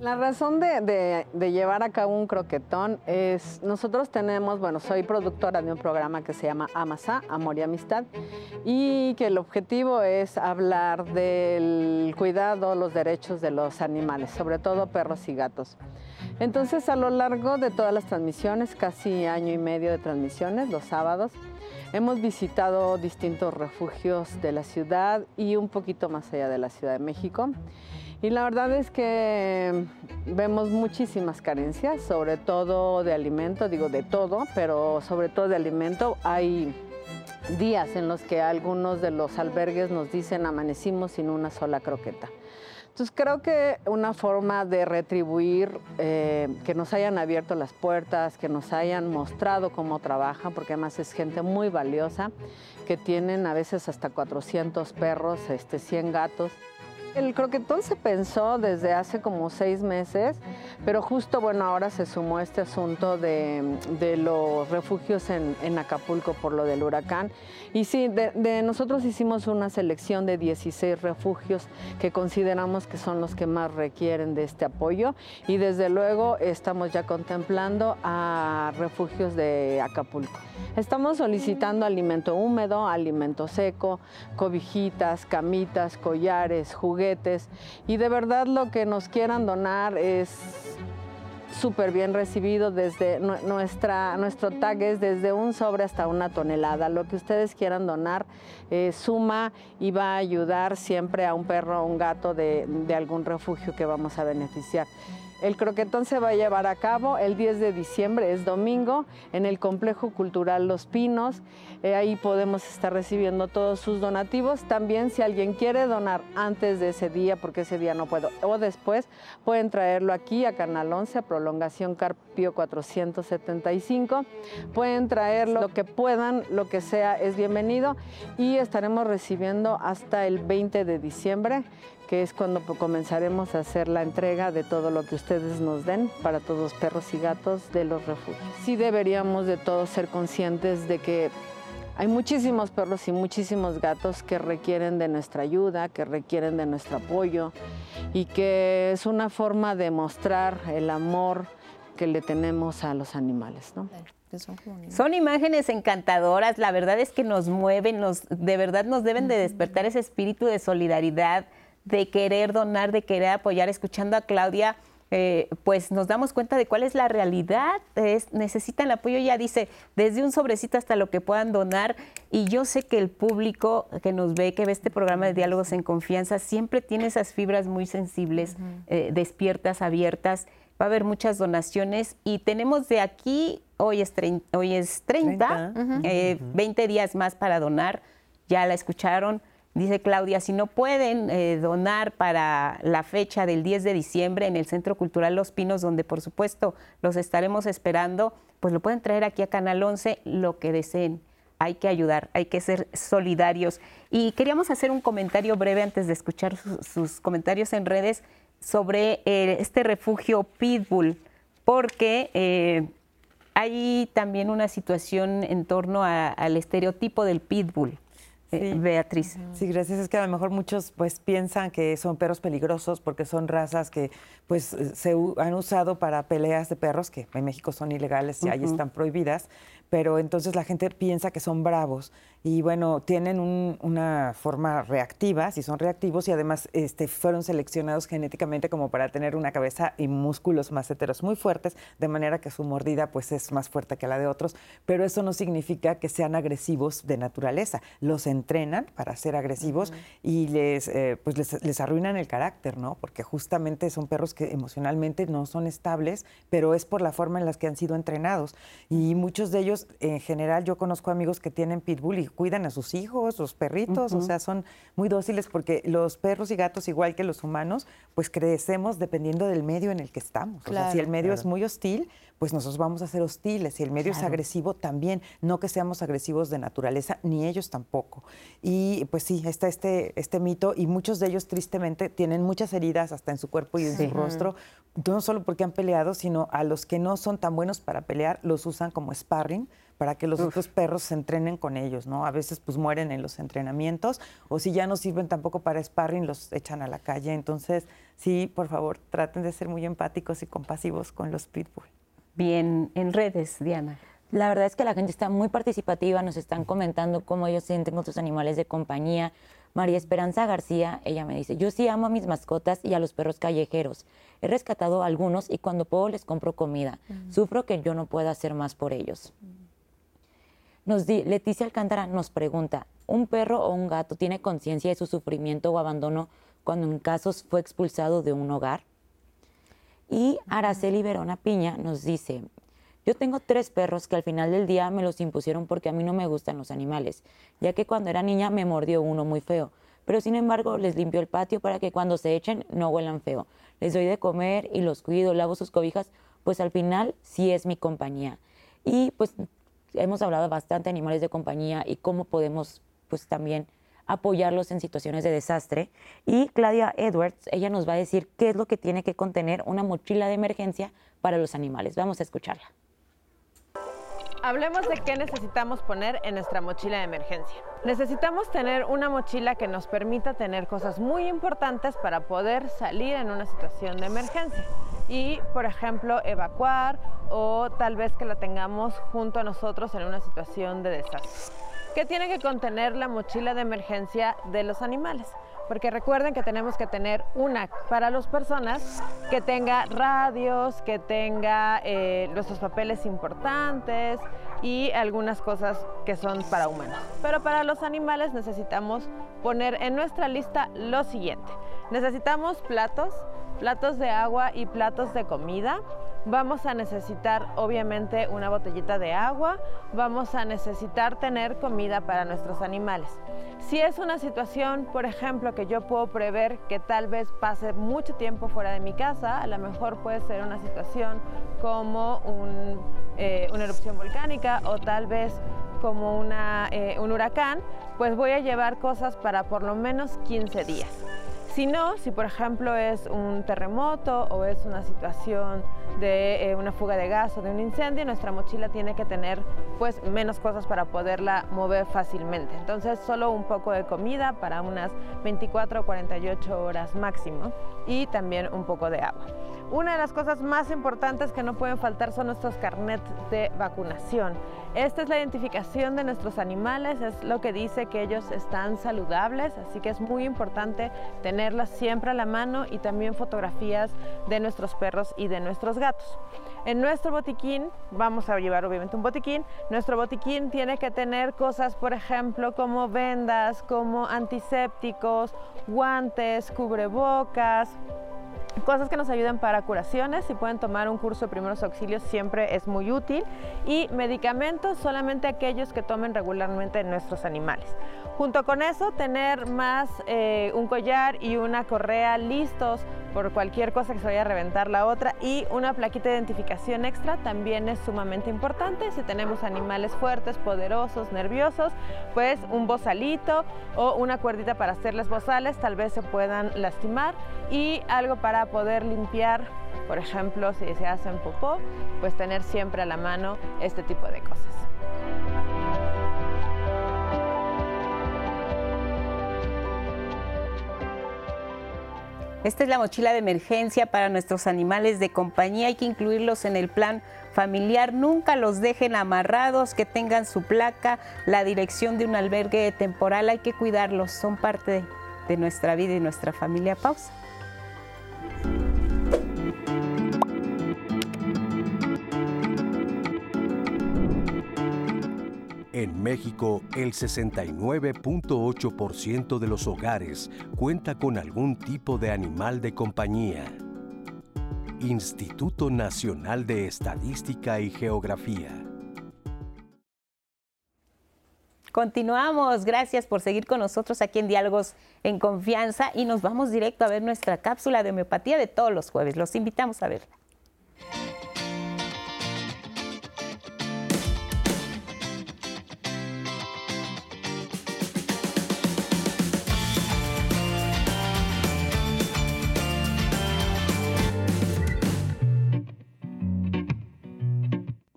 La razón de, llevar a cabo un croquetón es, nosotros tenemos, bueno, soy productora de un programa que se llama Amasa, Amor y Amistad, y que el objetivo es hablar del cuidado, los derechos de los animales, sobre todo perros y gatos. Entonces, a lo largo de todas las transmisiones, casi año y medio de transmisiones, los sábados, Hemos visitado distintos refugios de la ciudad y un poquito más allá de la Ciudad de México. Y la verdad es que vemos muchísimas carencias, sobre todo de alimento, digo de todo, pero sobre todo de alimento. Hay días en los que algunos de los albergues nos dicen amanecimos sin una sola croqueta. Entonces creo que una forma de retribuir eh, que nos hayan abierto las puertas, que nos hayan mostrado cómo trabajan, porque además es gente muy valiosa, que tienen a veces hasta 400 perros, este, 100 gatos. El croquetón se pensó desde hace como seis meses, pero justo, bueno, ahora se sumó este asunto de, los refugios en, Acapulco por lo del huracán. Y sí, de, de, nosotros hicimos una selección de 16 refugios que consideramos que son los que más requieren de este apoyo y desde luego estamos ya contemplando a refugios de Acapulco. Estamos solicitando alimento húmedo, alimento seco, cobijitas, camitas, collares, y de verdad lo que nos quieran donar es súper bien recibido desde nuestra, nuestro tag es desde un sobre hasta una tonelada. Lo que ustedes quieran donar eh, suma y va a ayudar siempre a un perro o un gato de algún refugio que vamos a beneficiar. El croquetón se va a llevar a cabo el 10 de diciembre, es domingo, en el Complejo Cultural Los Pinos. Eh, ahí podemos estar recibiendo todos sus donativos. También si alguien quiere donar antes de ese día, porque ese día no puedo, o después, pueden traerlo aquí a Canal 11, a Prolongación Carpio 475. Pueden traerlo lo que puedan, lo que sea es bienvenido y estaremos recibiendo hasta el 20 de diciembre que es cuando comenzaremos a hacer la entrega de todo lo que ustedes nos den para todos los perros y gatos de los refugios. Sí deberíamos de todos ser conscientes de que hay muchísimos perros y muchísimos gatos que requieren de nuestra ayuda, que requieren de nuestro apoyo y que es una forma de mostrar el amor que le tenemos a los animales, ¿no? Son imágenes encantadoras, la verdad es que nos mueven, nos, de verdad nos deben de despertar ese espíritu de solidaridad, de querer donar, de querer apoyar. Escuchando a Claudia, eh, pues nos damos cuenta de cuál es la realidad. Es, necesitan el apoyo, ya dice, desde un sobrecito hasta lo que puedan donar. Y yo sé que el público que nos ve, que ve este programa de diálogos en confianza, siempre tiene esas fibras muy sensibles, eh, despiertas, abiertas. Va a haber muchas donaciones y tenemos de aquí, hoy es, hoy es 30, 20 eh, días más para donar. Ya la escucharon Dice Claudia, si no pueden eh, donar para la fecha del 10 de diciembre en el Centro Cultural Los Pinos, donde por supuesto los estaremos esperando, pues lo pueden traer aquí a Canal 11, lo que deseen. Hay que ayudar, hay que ser solidarios. Y queríamos hacer un comentario breve antes de escuchar sus comentarios en redes sobre eh, este refugio Pitbull, porque eh, hay también una situación en torno al estereotipo del Pitbull. Eh, Beatriz. Sí, gracias. Es que a lo mejor muchos pues piensan que son perros peligrosos porque son razas que pues se han usado para peleas de perros que en México son ilegales y ahí están prohibidas, pero entonces la gente piensa que son bravos y bueno, tienen una forma reactiva, si son reactivos y además este, fueron seleccionados genéticamente como para tener una cabeza y músculos más heteros muy fuertes, de manera que su mordida pues es más fuerte que la de otros, pero eso no significa que sean agresivos de naturaleza, los entrenan para ser agresivos y les, eh, pues les, les, arruinan el carácter, ¿no? Porque justamente son perros que emocionalmente no son estables, pero es por la forma en la que han sido entrenados. Y muchos de ellos, en general, yo conozco amigos que tienen pitbull y cuidan a sus hijos, los perritos, o sea, son muy dóciles porque los perros y gatos, igual que los humanos, pues crecemos dependiendo del medio en el que estamos. o sea, si el medio es muy hostil, pues nosotros vamos a ser hostiles. Si el medio es agresivo, también. No que seamos agresivos de naturaleza, ni ellos tampoco. Y pues sí, está este, este mito y muchos de ellos tristemente tienen muchas heridas hasta en su cuerpo y en su rostro, no solo porque han peleado, sino a los que no son tan buenos para pelear, los usan como sparring para que los otros perros se entrenen con ellos, ¿no? A veces pues mueren en los entrenamientos o si ya no sirven tampoco para sparring los echan a la calle. Entonces, sí, por favor, traten de ser muy empáticos y compasivos con los pitbull. Bien, en redes, Diana. La verdad es que la gente está muy participativa, nos están comentando cómo ellos sienten con sus animales de compañía. María Esperanza García, ella me dice, yo sí amo a mis mascotas y a los perros callejeros. He rescatado a algunos y cuando puedo les compro comida. Sufro que yo no pueda hacer más por ellos. Nos Leticia Alcántara nos pregunta, ¿un perro o un gato tiene conciencia de su sufrimiento o abandono cuando en casos fue expulsado de un hogar? Y Araceli Verona Piña nos dice, yo tengo tres perros que al final del día me los impusieron porque a mí no me gustan los animales, ya que cuando era niña me mordió uno muy feo, pero sin embargo les limpio el patio para que cuando se echen no huelan feo. Les doy de comer y los cuido, lavo sus cobijas, pues al final sí es mi compañía. Y pues hemos hablado bastante de animales de compañía y cómo podemos pues también apoyarlos en situaciones de desastre. Y Claudia Edwards, ella nos va a decir qué es lo que tiene que contener una mochila de emergencia para los animales. Vamos a escucharla. Hablemos de qué necesitamos poner en nuestra mochila de emergencia. Necesitamos tener una mochila que nos permita tener cosas muy importantes para poder salir en una situación de emergencia y, por ejemplo, evacuar o tal vez que la tengamos junto a nosotros en una situación de desastre. ¿Qué tiene que contener la mochila de emergencia de los animales? porque recuerden que tenemos que tener una para las personas que tenga radios, que tenga eh, nuestros papeles importantes y algunas cosas que son para humanos. Pero para los animales necesitamos poner en nuestra lista lo siguiente. Necesitamos platos, platos de agua y platos de comida. Vamos a necesitar obviamente una botellita de agua, vamos a necesitar tener comida para nuestros animales. Si es una situación, por ejemplo, que yo puedo prever que tal vez pase mucho tiempo fuera de mi casa, a lo mejor puede ser una situación como eh, una erupción volcánica o tal vez como eh, un huracán, pues voy a llevar cosas para por lo menos 15 días. Si no, si por ejemplo es un terremoto o es una situación de eh, una fuga de gas o de un incendio, nuestra mochila tiene que tener pues menos cosas para poderla mover fácilmente. Entonces solo un poco de comida para unas 24 o 48 horas máximo y también un poco de agua. Una de las cosas más importantes que no pueden faltar son nuestros carnets de vacunación. Esta es la identificación de nuestros animales, es lo que dice que ellos están saludables, así que es muy importante tenerlas siempre a la mano y también fotografías de nuestros perros y de nuestros gatos. En nuestro botiquín, vamos a llevar obviamente un botiquín, nuestro botiquín tiene que tener cosas, por ejemplo, como vendas, como antisépticos, guantes, cubrebocas, cosas que nos ayuden para curaciones, si pueden tomar un curso de primeros auxilios siempre es muy útil y medicamentos solamente aquellos que tomen regularmente nuestros animales. Junto con eso, tener más eh, un collar y una correa listos por cualquier cosa que se vaya a reventar la otra y una plaquita de identificación extra también es sumamente importante. Si tenemos animales fuertes, poderosos, nerviosos, pues un bozalito o una cuerdita para hacerles bozales tal vez se puedan lastimar y algo para poder limpiar, por ejemplo, si se hacen popó, pues tener siempre a la mano este tipo de cosas. Esta es la mochila de emergencia para nuestros animales de compañía. Hay que incluirlos en el plan familiar. Nunca los dejen amarrados, que tengan su placa, la dirección de un albergue temporal. Hay que cuidarlos. Son parte de, nuestra vida y nuestra familia. Pausa. En México, el 69.8% de los hogares cuenta con algún tipo de animal de compañía. Instituto Nacional de Estadística y Geografía. Continuamos, gracias por seguir con nosotros aquí en Diálogos en Confianza y nos vamos directo a ver nuestra cápsula de homeopatía de todos los jueves. Los invitamos a verla.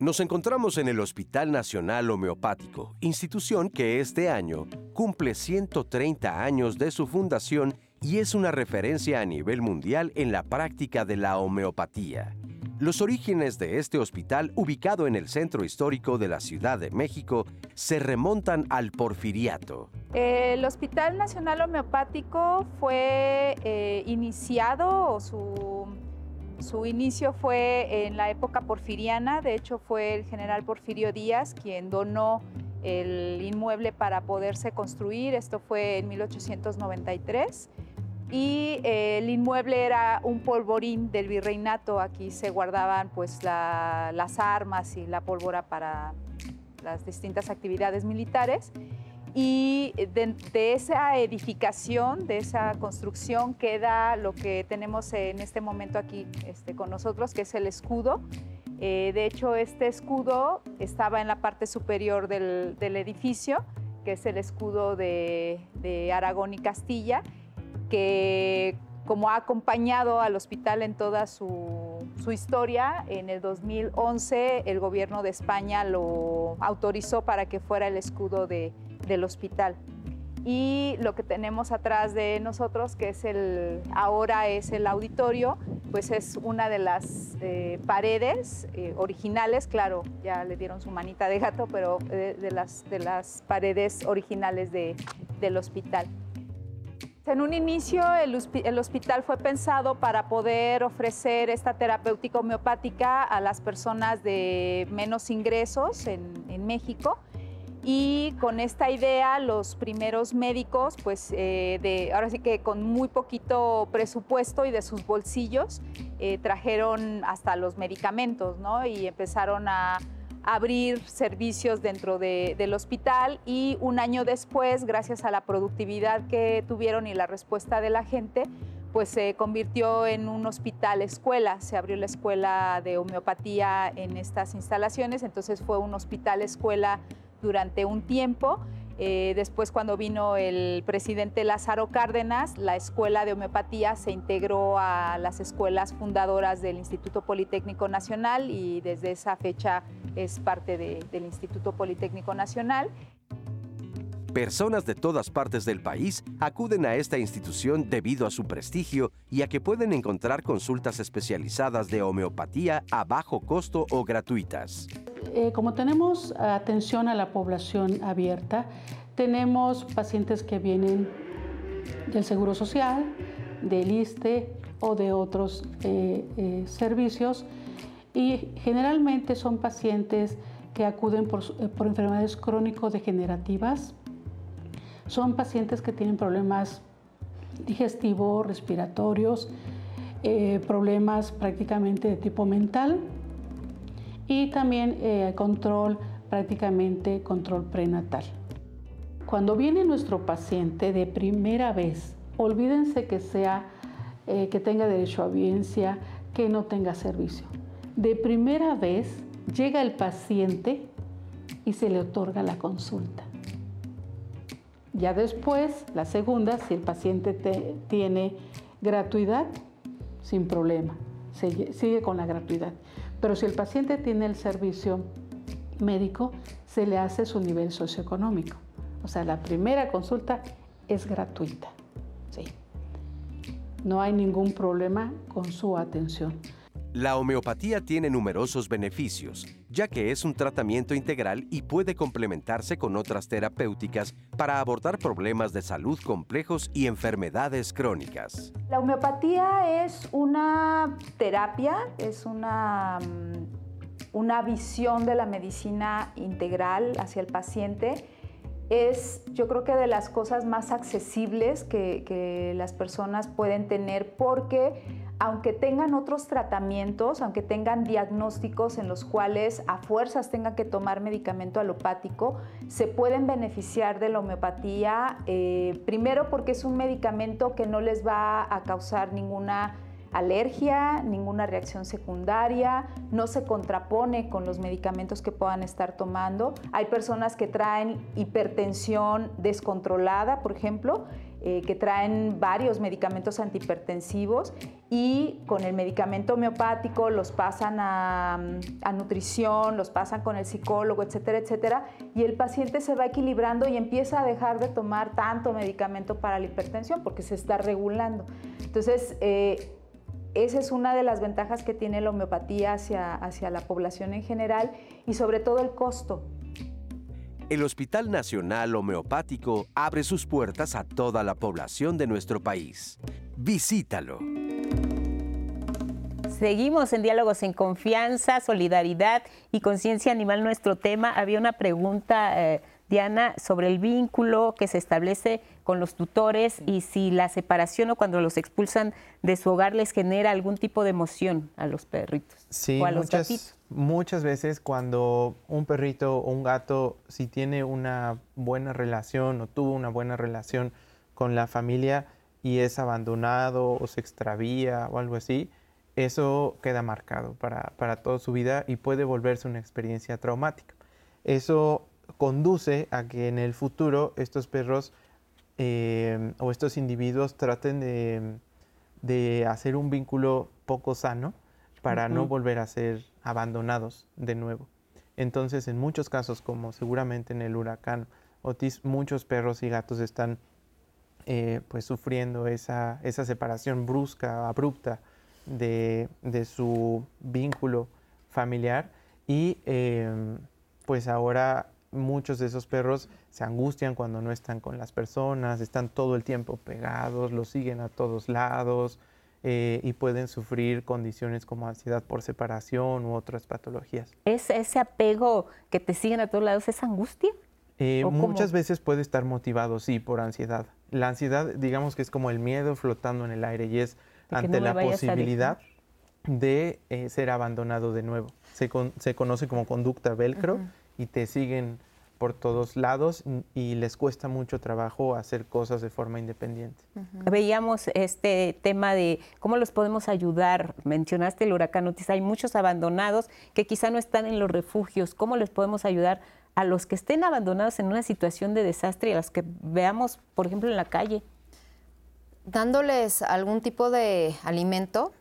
Nos encontramos en el Hospital Nacional Homeopático, institución que este año cumple 130 años de su fundación y es una referencia a nivel mundial en la práctica de la homeopatía. Los orígenes de este hospital, ubicado en el centro histórico de la Ciudad de México, se remontan al porfiriato. El Hospital Nacional Homeopático fue eh, iniciado o su su inicio fue en la época porfiriana, de hecho fue el general Porfirio Díaz quien donó el inmueble para poderse construir, esto fue en 1893 y eh, el inmueble era un polvorín del virreinato, aquí se guardaban pues las armas y la pólvora para las distintas actividades militares y de, esa edificación, de esa construcción, queda lo que tenemos en este momento aquí este, con nosotros, que es el escudo. Eh, de hecho, este escudo estaba en la parte superior del, edificio que es el escudo de, de Aragón y Castilla, que como ha acompañado al hospital en toda su, su, historia, en el 2011 el gobierno de España lo autorizó para que fuera el escudo de, del hospital. Y lo que tenemos atrás de nosotros, que es el, ahora es el auditorio, pues es una de las eh, paredes eh, originales, claro, ya le dieron su manita de gato, pero eh, de, las, de las paredes originales de, del hospital. En un inicio el, el, hospital fue pensado para poder ofrecer esta terapéutica homeopática a las personas de menos ingresos en, en México y con esta idea los primeros médicos, pues eh, ahora sí que con muy poquito presupuesto y de sus bolsillos, eh, trajeron hasta los medicamentos, ¿no? Y empezaron a abrir servicios dentro de, del hospital. Y un año después, gracias a la productividad que tuvieron y la respuesta de la gente, pues se convirtió en un hospital escuela, se abrió la escuela de homeopatía en estas instalaciones, entonces fue un hospital escuela durante un tiempo. Eh, después, cuando vino el presidente Lázaro Cárdenas, la Escuela de Homeopatía se integró a las escuelas fundadoras del Instituto Politécnico Nacional y desde esa fecha es parte de, del Instituto Politécnico Nacional. Personas de todas partes del país acuden a esta institución debido a su prestigio y a que pueden encontrar consultas especializadas de homeopatía a bajo costo o gratuitas. Eh, como tenemos atención a la población abierta, tenemos pacientes que vienen del Seguro Social, del ISTE o de otros eh, eh, servicios y generalmente son pacientes que acuden por, por enfermedades crónico-degenerativas, son pacientes que tienen problemas digestivos, respiratorios, eh, problemas prácticamente de tipo mental y también eh, control, prácticamente control prenatal. Cuando viene nuestro paciente de primera vez, olvídense que sea eh, que tenga derecho a audiencia, que no tenga servicio. De primera vez llega el paciente y se le otorga la consulta. Ya después, la segunda, si el paciente tiene gratuidad, sin problema, sigue con la gratuidad. Pero si el paciente tiene el servicio médico, se le hace su nivel socioeconómico. O sea, la primera consulta es gratuita. Sí. No hay ningún problema con su atención. La homeopatía tiene numerosos beneficios, ya que es un tratamiento integral y puede complementarse con otras terapéuticas para abordar problemas de salud complejos y enfermedades crónicas. La homeopatía es una terapia, es una, mm, una visión de la medicina integral hacia el paciente es yo creo que de las cosas más accesibles que, que, las personas pueden tener porque aunque tengan otros tratamientos, aunque tengan diagnósticos en los cuales a fuerzas tengan que tomar medicamento alopático, se pueden beneficiar de la homeopatía, eh, primero porque es un medicamento que no les va a causar ninguna alergia, ninguna reacción secundaria, no se contrapone con los medicamentos que puedan estar tomando. Hay personas que traen hipertensión descontrolada, por ejemplo, eh, que traen varios medicamentos antihipertensivos y con el medicamento homeopático los pasan a, nutrición, los pasan con el psicólogo, etcétera, etcétera, y el paciente se va equilibrando y empieza a dejar de tomar tanto medicamento para la hipertensión porque se está regulando. Entonces, eh, esa es una de las ventajas que tiene la homeopatía hacia, hacia la población en general y sobre todo el costo el Hospital Nacional Homeopático abre sus puertas a toda la población de nuestro país. Visítalo. Seguimos en diálogos en confianza, solidaridad y conciencia animal. Nuestro tema, había una pregunta, eh, Diana, sobre el vínculo que se establece con los tutores y si la separación o cuando los expulsan de su hogar les genera algún tipo de emoción a los perritos sí, o a los muchas, gatitos muchas veces cuando un perrito o un gato, si tiene una buena relación o tuvo una buena relación con la familia y es abandonado o se extravía o algo así, eso queda marcado para, para toda su vida y puede volverse una experiencia traumática. Eso conduce a que en el futuro estos perros eh, o estos individuos traten de, hacer un vínculo poco sano para no volver a ser abandonados de nuevo. Entonces, en muchos casos, como seguramente en el huracán Otis, muchos perros y gatos están eh, pues sufriendo esa, separación brusca, abrupta de, su vínculo familiar y em, pues ahora muchos de esos perros se angustian cuando no están con las personas, están todo el tiempo pegados, los siguen a todos lados eh, y pueden sufrir condiciones como ansiedad por separación u otras patologías. ¿Es ese apego que te siguen a todos lados, es angustia? Eh, muchas veces puede estar motivado, sí, por ansiedad. La ansiedad, digamos que es como el miedo flotando en el aire y es ante la posibilidad de eh, ser abandonado de nuevo. Se, conoce como conducta velcro y te siguen por todos lados y les cuesta mucho trabajo hacer cosas de forma independiente. Veíamos este tema de cómo los podemos ayudar. Mencionaste el huracán Otis, hay muchos abandonados que quizá no están en los refugios. ¿Cómo les podemos ayudar a los que estén abandonados en una situación de desastre y a los que veamos, por ejemplo, en la calle? Dándoles algún tipo de alimento,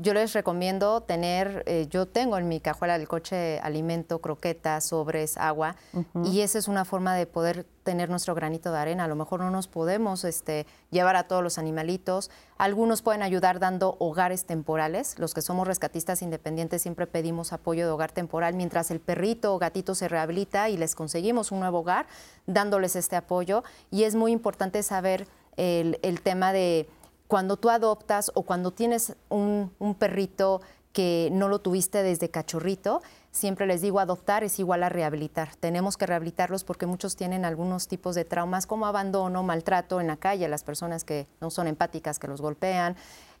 yo les recomiendo tener, eh, yo tengo en mi cajuela del coche alimento, croquetas, sobres, agua, y esa es una forma de poder tener nuestro granito de arena. A lo mejor no nos podemos este, llevar a todos los animalitos. Algunos pueden ayudar dando hogares temporales. Los que somos rescatistas independientes siempre pedimos apoyo de hogar temporal mientras el perrito o gatito se rehabilita y les conseguimos un nuevo hogar, dándoles este apoyo. Y es muy importante saber el tema de cuando tú adoptas o cuando tienes un, perrito que no lo tuviste desde cachorrito, siempre les digo, adoptar es igual a rehabilitar. Tenemos que rehabilitarlos porque muchos tienen algunos tipos de traumas como abandono, maltrato en la calle, las personas que no son empáticas, que los golpean.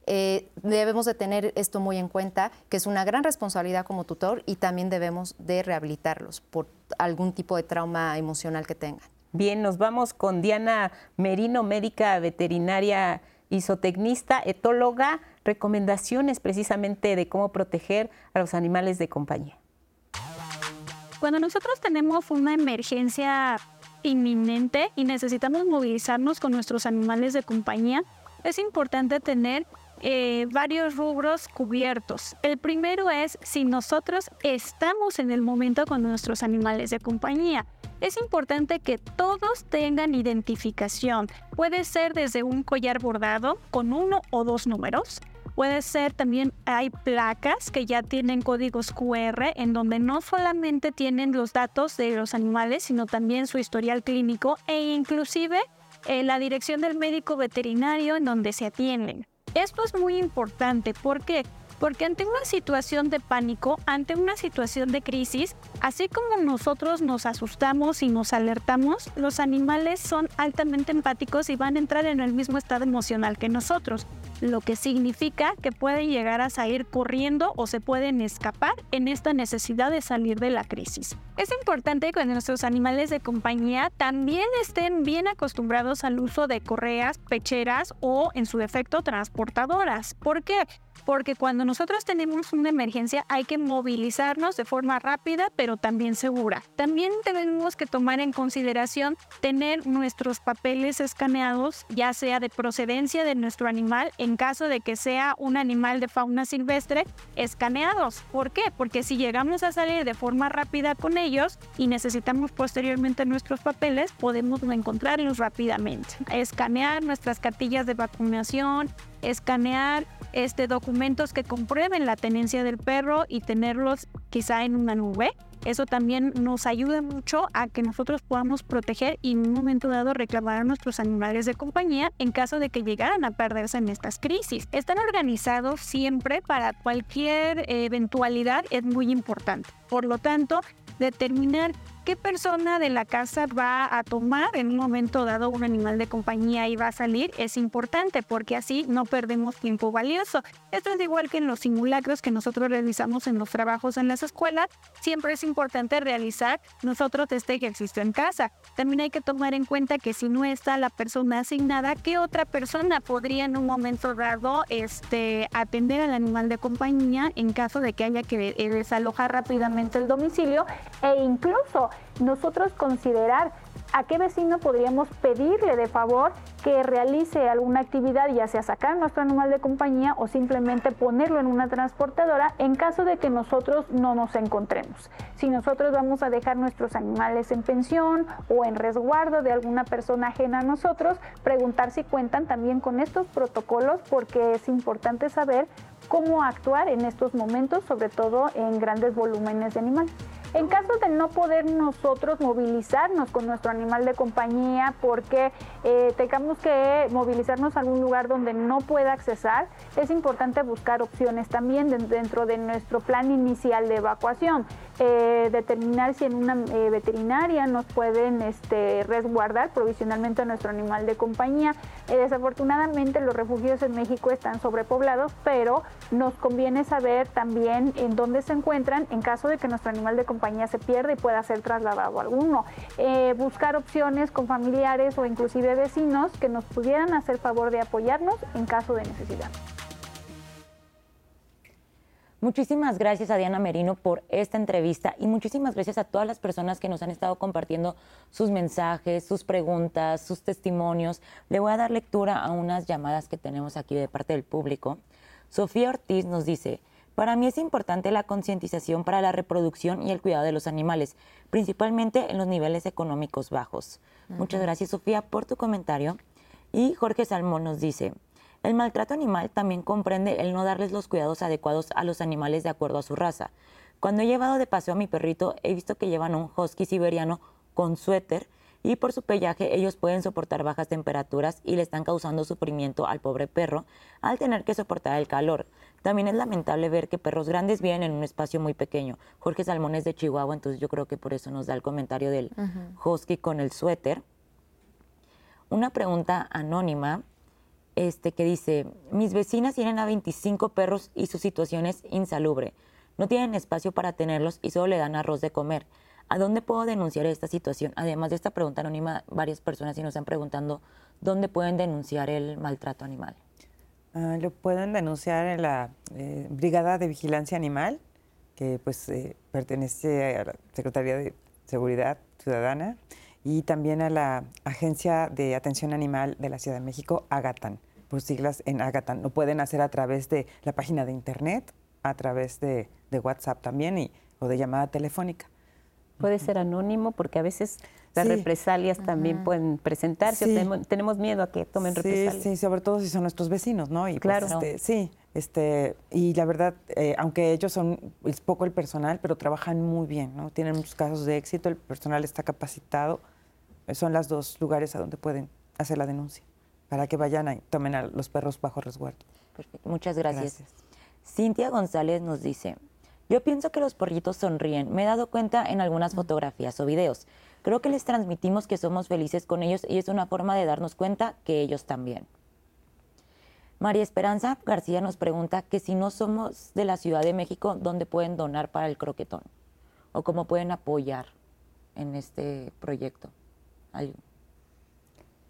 Eh, debemos de tener esto muy en cuenta, que es una gran responsabilidad como tutor y también debemos de rehabilitarlos por algún tipo de trauma emocional que tengan. Bien, nos vamos con Diana Merino, médica veterinaria isotecnista, etóloga, recomendaciones precisamente de cómo proteger a los animales de compañía. Cuando nosotros tenemos una emergencia inminente y necesitamos movilizarnos con nuestros animales de compañía, es importante tener eh, varios rubros cubiertos. El primero es si nosotros estamos en el momento con nuestros animales de compañía. Es importante que todos tengan identificación. Puede ser desde un collar bordado con uno o dos números. Puede ser también, hay placas que ya tienen códigos QR en donde no solamente tienen los datos de los animales, sino también su historial clínico e inclusive eh, la dirección del médico veterinario en donde se atienden. Esto es muy importante. ¿Por qué? Porque ante una situación de pánico, ante una situación de crisis, así como nosotros nos asustamos y nos alertamos, los animales son altamente empáticos y van a entrar en el mismo estado emocional que nosotros lo que significa que pueden llegar a salir corriendo o se pueden escapar en esta necesidad de salir de la crisis. Es importante que nuestros animales de compañía también estén bien acostumbrados al uso de correas, pecheras o, en su defecto, transportadoras. ¿Por qué? Porque cuando nosotros tenemos una emergencia hay que movilizarnos de forma rápida pero también segura. También tenemos que tomar en consideración tener nuestros papeles escaneados, ya sea de procedencia de nuestro animal en caso de que sea un animal de fauna silvestre, escaneados. ¿Por qué? Porque si llegamos a salir de forma rápida con ellos y necesitamos posteriormente nuestros papeles, podemos encontrarlos rápidamente. Escanear nuestras cartillas de vacunación, escanear este, documentos que comprueben la tenencia del perro y tenerlos quizá en una nube. Eso también nos ayuda mucho a que nosotros podamos proteger y en un momento dado reclamar a nuestros animales de compañía en caso de que llegaran a perderse en estas crisis. Están organizados siempre para cualquier eventualidad, es muy importante. Por lo tanto, determinar qué persona de la casa va a tomar en un momento dado un animal de compañía y va a salir es importante porque así no perdemos tiempo valioso. Esto es igual que en los simulacros que nosotros realizamos en los trabajos en las escuelas. Siempre es importante realizar nosotros este ejercicio en casa. También hay que tomar en cuenta que si no está la persona asignada, ¿qué otra persona podría en un momento dado este, atender al animal de compañía en caso de que haya que desalojar rápidamente el domicilio e incluso nosotros considerar a qué vecino podríamos pedirle de favor que realice alguna actividad, ya sea sacar nuestro animal de compañía o simplemente ponerlo en una transportadora en caso de que nosotros no nos encontremos. Si nosotros vamos a dejar nuestros animales en pensión o en resguardo de alguna persona ajena a nosotros, preguntar si cuentan también con estos protocolos porque es importante saber cómo actuar en estos momentos, sobre todo en grandes volúmenes de animales. En caso de no poder nosotros movilizarnos con nuestro animal de compañía porque eh, tengamos que movilizarnos a algún lugar donde no pueda accesar, es importante buscar opciones también dentro de nuestro plan inicial de evacuación. Eh, determinar si en una eh, veterinaria nos pueden este, resguardar provisionalmente a nuestro animal de compañía. desafortunadamente los refugios en México están sobrepoblados, pero nos conviene saber también en dónde se encuentran en caso de que nuestro animal de compañía compañía se pierde y pueda ser trasladado alguno. Eh, buscar opciones con familiares o inclusive vecinos que nos pudieran hacer favor de apoyarnos en caso de necesidad. Muchísimas gracias a Diana Merino por esta entrevista y muchísimas gracias a todas las personas que nos han estado compartiendo sus mensajes, sus preguntas, sus testimonios. Le voy a dar lectura a unas llamadas que tenemos aquí de parte del público. Sofía Ortiz nos dice, para mí es importante la concientización para la reproducción y el cuidado de los animales, principalmente en los niveles económicos bajos. Muchas gracias, Sofía, por tu comentario. Y Jorge Salmón nos dice, el maltrato animal también comprende el no darles los cuidados adecuados a los animales de acuerdo a su raza. Cuando he llevado de paseo a mi perrito, he visto que llevan un husky siberiano con suéter y por su pellaje ellos pueden soportar bajas temperaturas y le están causando sufrimiento al pobre perro al tener que soportar el calor. También es lamentable ver que perros grandes viven en un espacio muy pequeño. Jorge Salmón es de Chihuahua, entonces yo creo que por eso nos da el comentario del husky con el suéter. Una pregunta anónima este, que dice, mis vecinas tienen a 25 perros y su situación es insalubre. No tienen espacio para tenerlos y solo le dan arroz de comer. ¿A dónde puedo denunciar esta situación? Además de esta pregunta anónima, varias personas sí nos están preguntando dónde pueden denunciar el maltrato animal. Ah, lo pueden denunciar en la eh, Brigada de Vigilancia Animal, que pues eh, pertenece a la Secretaría de Seguridad Ciudadana, y también a la Agencia de Atención Animal de la Ciudad de México, Agatan, por siglas en Agatan. Lo pueden hacer a través de la página de internet, a través de, WhatsApp también y, o de llamada telefónica. Puede ser anónimo porque a veces las represalias también pueden presentarse. tenemos, miedo a que tomen represalias. Sí, sobre todo si son nuestros vecinos, ¿no? Y pues, claro. Este, sí, este, y la verdad, eh, aunque ellos son, es poco el personal, pero trabajan muy bien, ¿no? Tienen muchos casos de éxito, el personal está capacitado. Son los dos lugares a donde pueden hacer la denuncia para que vayan y tomen a los perros bajo resguardo. Perfecto, muchas gracias. Cintia González nos dice, yo pienso que los porritos sonríen. Me he dado cuenta en algunas fotografías o videos. Creo que les transmitimos que somos felices con ellos y es una forma de darnos cuenta que ellos también. María Esperanza García nos pregunta que si no somos de la Ciudad de México, ¿dónde pueden donar para el croquetón? ¿O cómo pueden apoyar en este proyecto?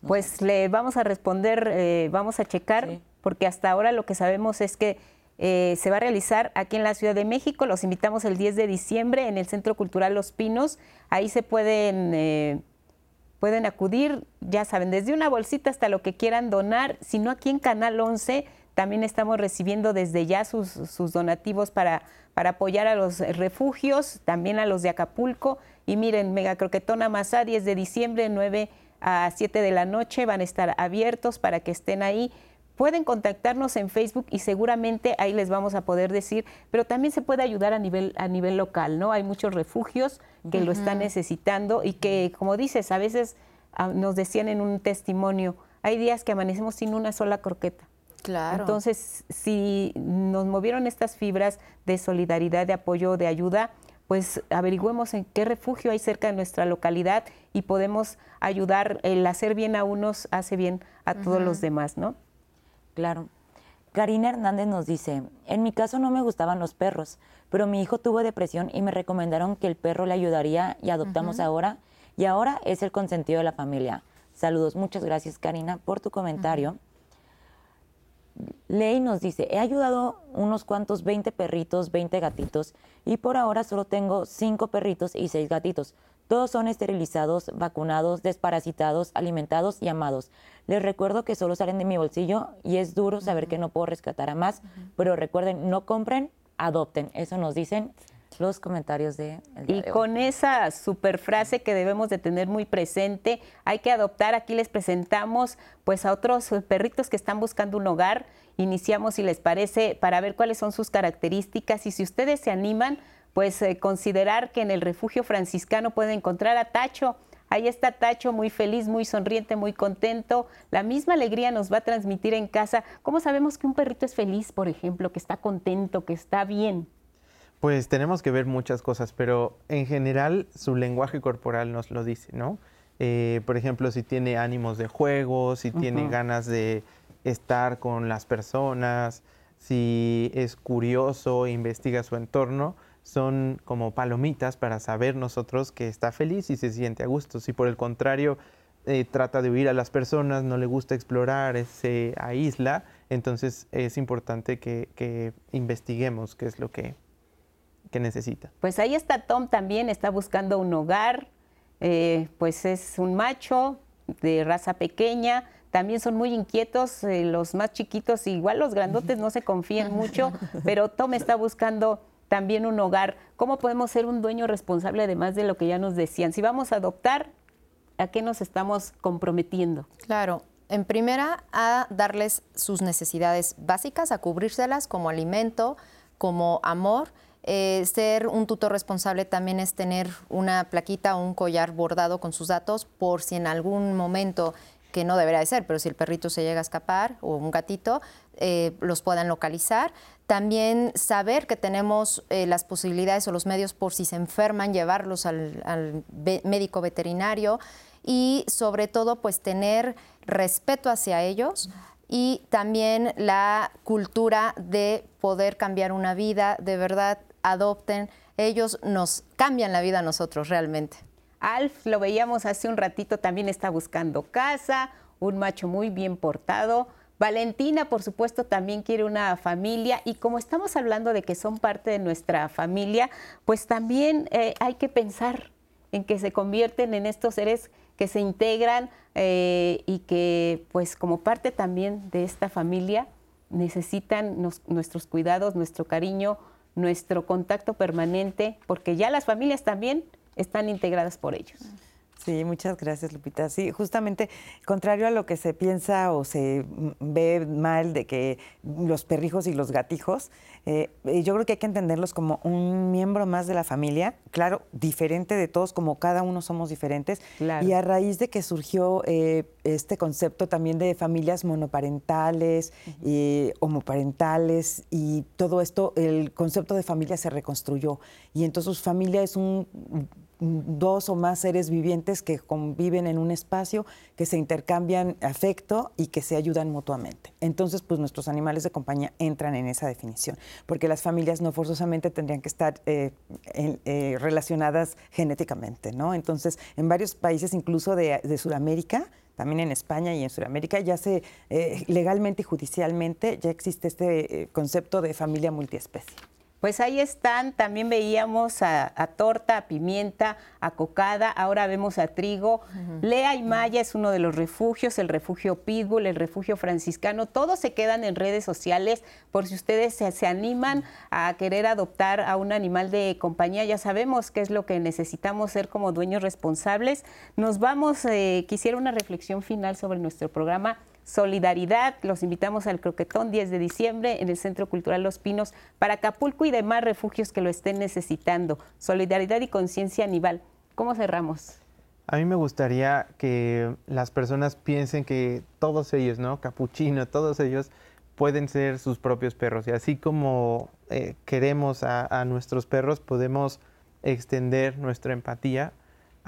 Pues le vamos a responder, eh, vamos a checar, porque hasta ahora lo que sabemos es que eh, se va a realizar aquí en la Ciudad de México. Los invitamos el 10 de diciembre en el Centro Cultural Los Pinos. Ahí se pueden, eh, pueden acudir, ya saben, desde una bolsita hasta lo que quieran donar. Si no, aquí en Canal 11 también estamos recibiendo desde ya sus, donativos para, para, apoyar a los refugios, también a los de Acapulco. Y miren, Mega Croquetona Mazá, 10 de diciembre, 9 a 7 de la noche, van a estar abiertos para que estén ahí pueden contactarnos en Facebook y seguramente ahí les vamos a poder decir, pero también se puede ayudar a nivel, a nivel local, ¿no? Hay muchos refugios que lo están necesitando y que, como dices, a veces ah, nos decían en un testimonio, hay días que amanecemos sin una sola croqueta. Claro. Entonces, si nos movieron estas fibras de solidaridad, de apoyo, de ayuda, pues averigüemos en qué refugio hay cerca de nuestra localidad y podemos ayudar. El hacer bien a unos hace bien a todos los demás, ¿no? Claro. Karina Hernández nos dice, en mi caso no me gustaban los perros, pero mi hijo tuvo depresión y me recomendaron que el perro le ayudaría y adoptamos ahora y ahora es el consentido de la familia. Saludos, muchas gracias Karina por tu comentario. Ley nos dice, he ayudado unos cuantos 20 perritos, 20 gatitos y por ahora solo tengo 5 perritos y 6 gatitos. Todos son esterilizados, vacunados, desparasitados, alimentados y amados. Les recuerdo que solo salen de mi bolsillo y es duro saber que no puedo rescatar a más, pero recuerden, no compren, adopten. Eso nos dicen los comentarios de... y con esa super frase que debemos de tener muy presente, hay que adoptar, aquí les presentamos pues a otros perritos que están buscando un hogar, iniciamos si les parece para ver cuáles son sus características y si ustedes se animan, pues eh, considerar que en el refugio franciscano pueden encontrar a Tacho, Ahí está Tacho, muy feliz, muy sonriente, muy contento. La misma alegría nos va a transmitir en casa. ¿Cómo sabemos que un perrito es feliz, por ejemplo, que está contento, que está bien? Pues tenemos que ver muchas cosas, pero en general su lenguaje corporal nos lo dice, ¿no? Eh, por ejemplo, si tiene ánimos de juego, si tiene ganas de estar con las personas, si es curioso, investiga su entorno, son como palomitas para saber nosotros que está feliz y se siente a gusto. Si por el contrario eh, trata de huir a las personas, no le gusta explorar, se aísla, entonces es importante que investiguemos qué es lo que que necesita. Pues ahí está Tom también, está buscando un hogar, eh, pues es un macho de raza pequeña, también son muy inquietos, eh, los más chiquitos, igual los grandotes no se confían mucho, <laughs> pero Tom está buscando también un hogar. ¿Cómo podemos ser un dueño responsable además de lo que ya nos decían? Si vamos a adoptar, ¿a qué nos estamos comprometiendo? Claro, en primera, a darles sus necesidades básicas, a cubrírselas como alimento, como amor eh, ser un tutor responsable también es tener una plaquita o un collar bordado con sus datos por si en algún momento que no debería de ser, pero si el perrito se llega a escapar o un gatito, eh, los puedan localizar. También saber que tenemos eh, las posibilidades o los medios por si se enferman, llevarlos al, al médico veterinario y sobre todo pues tener respeto hacia ellos y también la cultura de poder cambiar una vida, de verdad adopten, ellos nos cambian la vida a nosotros realmente. Alf, lo veíamos hace un ratito, también está buscando casa, un macho muy bien portado. Valentina, por supuesto, también quiere una familia y como estamos hablando de que son parte de nuestra familia, pues también eh, hay que pensar en que se convierten en estos seres que se integran eh, y que pues como parte también de esta familia necesitan nuestros cuidados, nuestro cariño, nuestro contacto permanente, porque ya las familias también están integradas por ellos. Sí, muchas gracias, Lupita. Sí, justamente contrario a lo que se piensa o se ve mal de que los perrijos y los gatijos, eh, yo creo que hay que entenderlos como un miembro más de la familia, claro, diferente de todos, como cada uno somos diferentes. Y a raíz de que surgió eh, este concepto también de familias monoparentales, y homoparentales y todo esto, el concepto de familia se reconstruyó. Y entonces familia es un dos o más seres vivientes que conviven en un espacio, que se intercambian afecto y que se ayudan mutuamente. Entonces, pues nuestros animales de compañía entran en esa definición, porque las familias no forzosamente tendrían que estar eh, eh, relacionadas genéticamente, ¿no? Entonces, en varios países, incluso de, Sudamérica, también en España y en Sudamérica, ya se eh, legalmente y judicialmente ya existe este concepto de familia multiespecie. Pues ahí están, también veíamos a, torta, a pimienta, a cocada, ahora vemos a trigo. Lea y Maya es uno de los refugios, el refugio Pitbull, el refugio franciscano, todos se quedan en redes sociales por si ustedes se, animan a querer adoptar a un animal de compañía, ya sabemos qué es lo que necesitamos ser como dueños responsables. Nos vamos, eh, quisiera una reflexión final sobre nuestro programa solidaridad. Los invitamos al Croquetón 10 de diciembre en el Centro Cultural Los Pinos para Acapulco y demás refugios que lo estén necesitando. Solidaridad y conciencia Aníbal. ¿Cómo cerramos? A mí me gustaría que las personas piensen que todos ellos, ¿no? Capuchino, todos ellos pueden ser sus propios perros. Y así como eh, queremos a nuestros perros, podemos extender nuestra empatía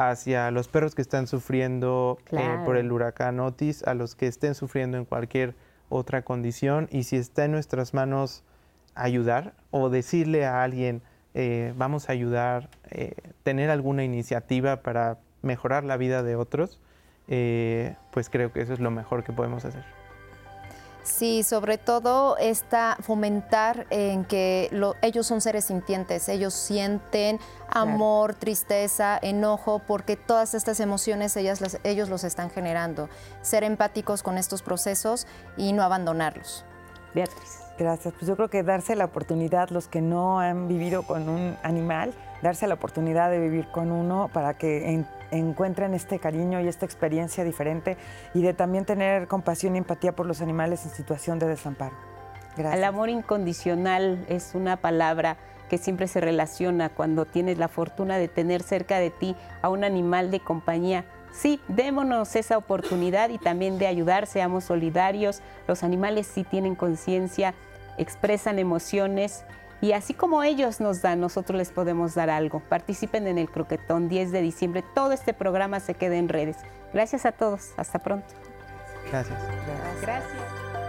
hacia los perros que están sufriendo eh, por el huracán Otis, a los que estén sufriendo en cualquier otra condición y si está en nuestras manos ayudar o decirle a alguien eh, vamos a ayudar, eh, tener alguna iniciativa para mejorar la vida de otros, pues creo que eso es lo mejor que podemos hacer. Sí, sobre todo está fomentar en que ellos son seres sintientes, ellos sienten amor, tristeza, enojo, porque todas estas emociones ellas ellos los están generando. Ser empáticos con estos procesos y no abandonarlos. Beatriz. Gracias. Pues yo creo que darse la oportunidad, los que no han vivido con un animal, darse la oportunidad de vivir con uno para que encuentren este cariño y esta experiencia diferente y de también tener compasión y empatía por los animales en situación de desamparo. Gracias. El amor incondicional es una palabra que siempre se relaciona cuando tienes la fortuna de tener cerca de ti a un animal de compañía sí, démonos esa oportunidad y también de ayudar, seamos solidarios. Los animales sí tienen conciencia, expresan emociones y así como ellos nos dan, nosotros les podemos dar algo. Participen en el Croquetón 10 de diciembre. Todo este programa se queda en redes. Gracias a todos. Hasta pronto. Gracias. Gracias.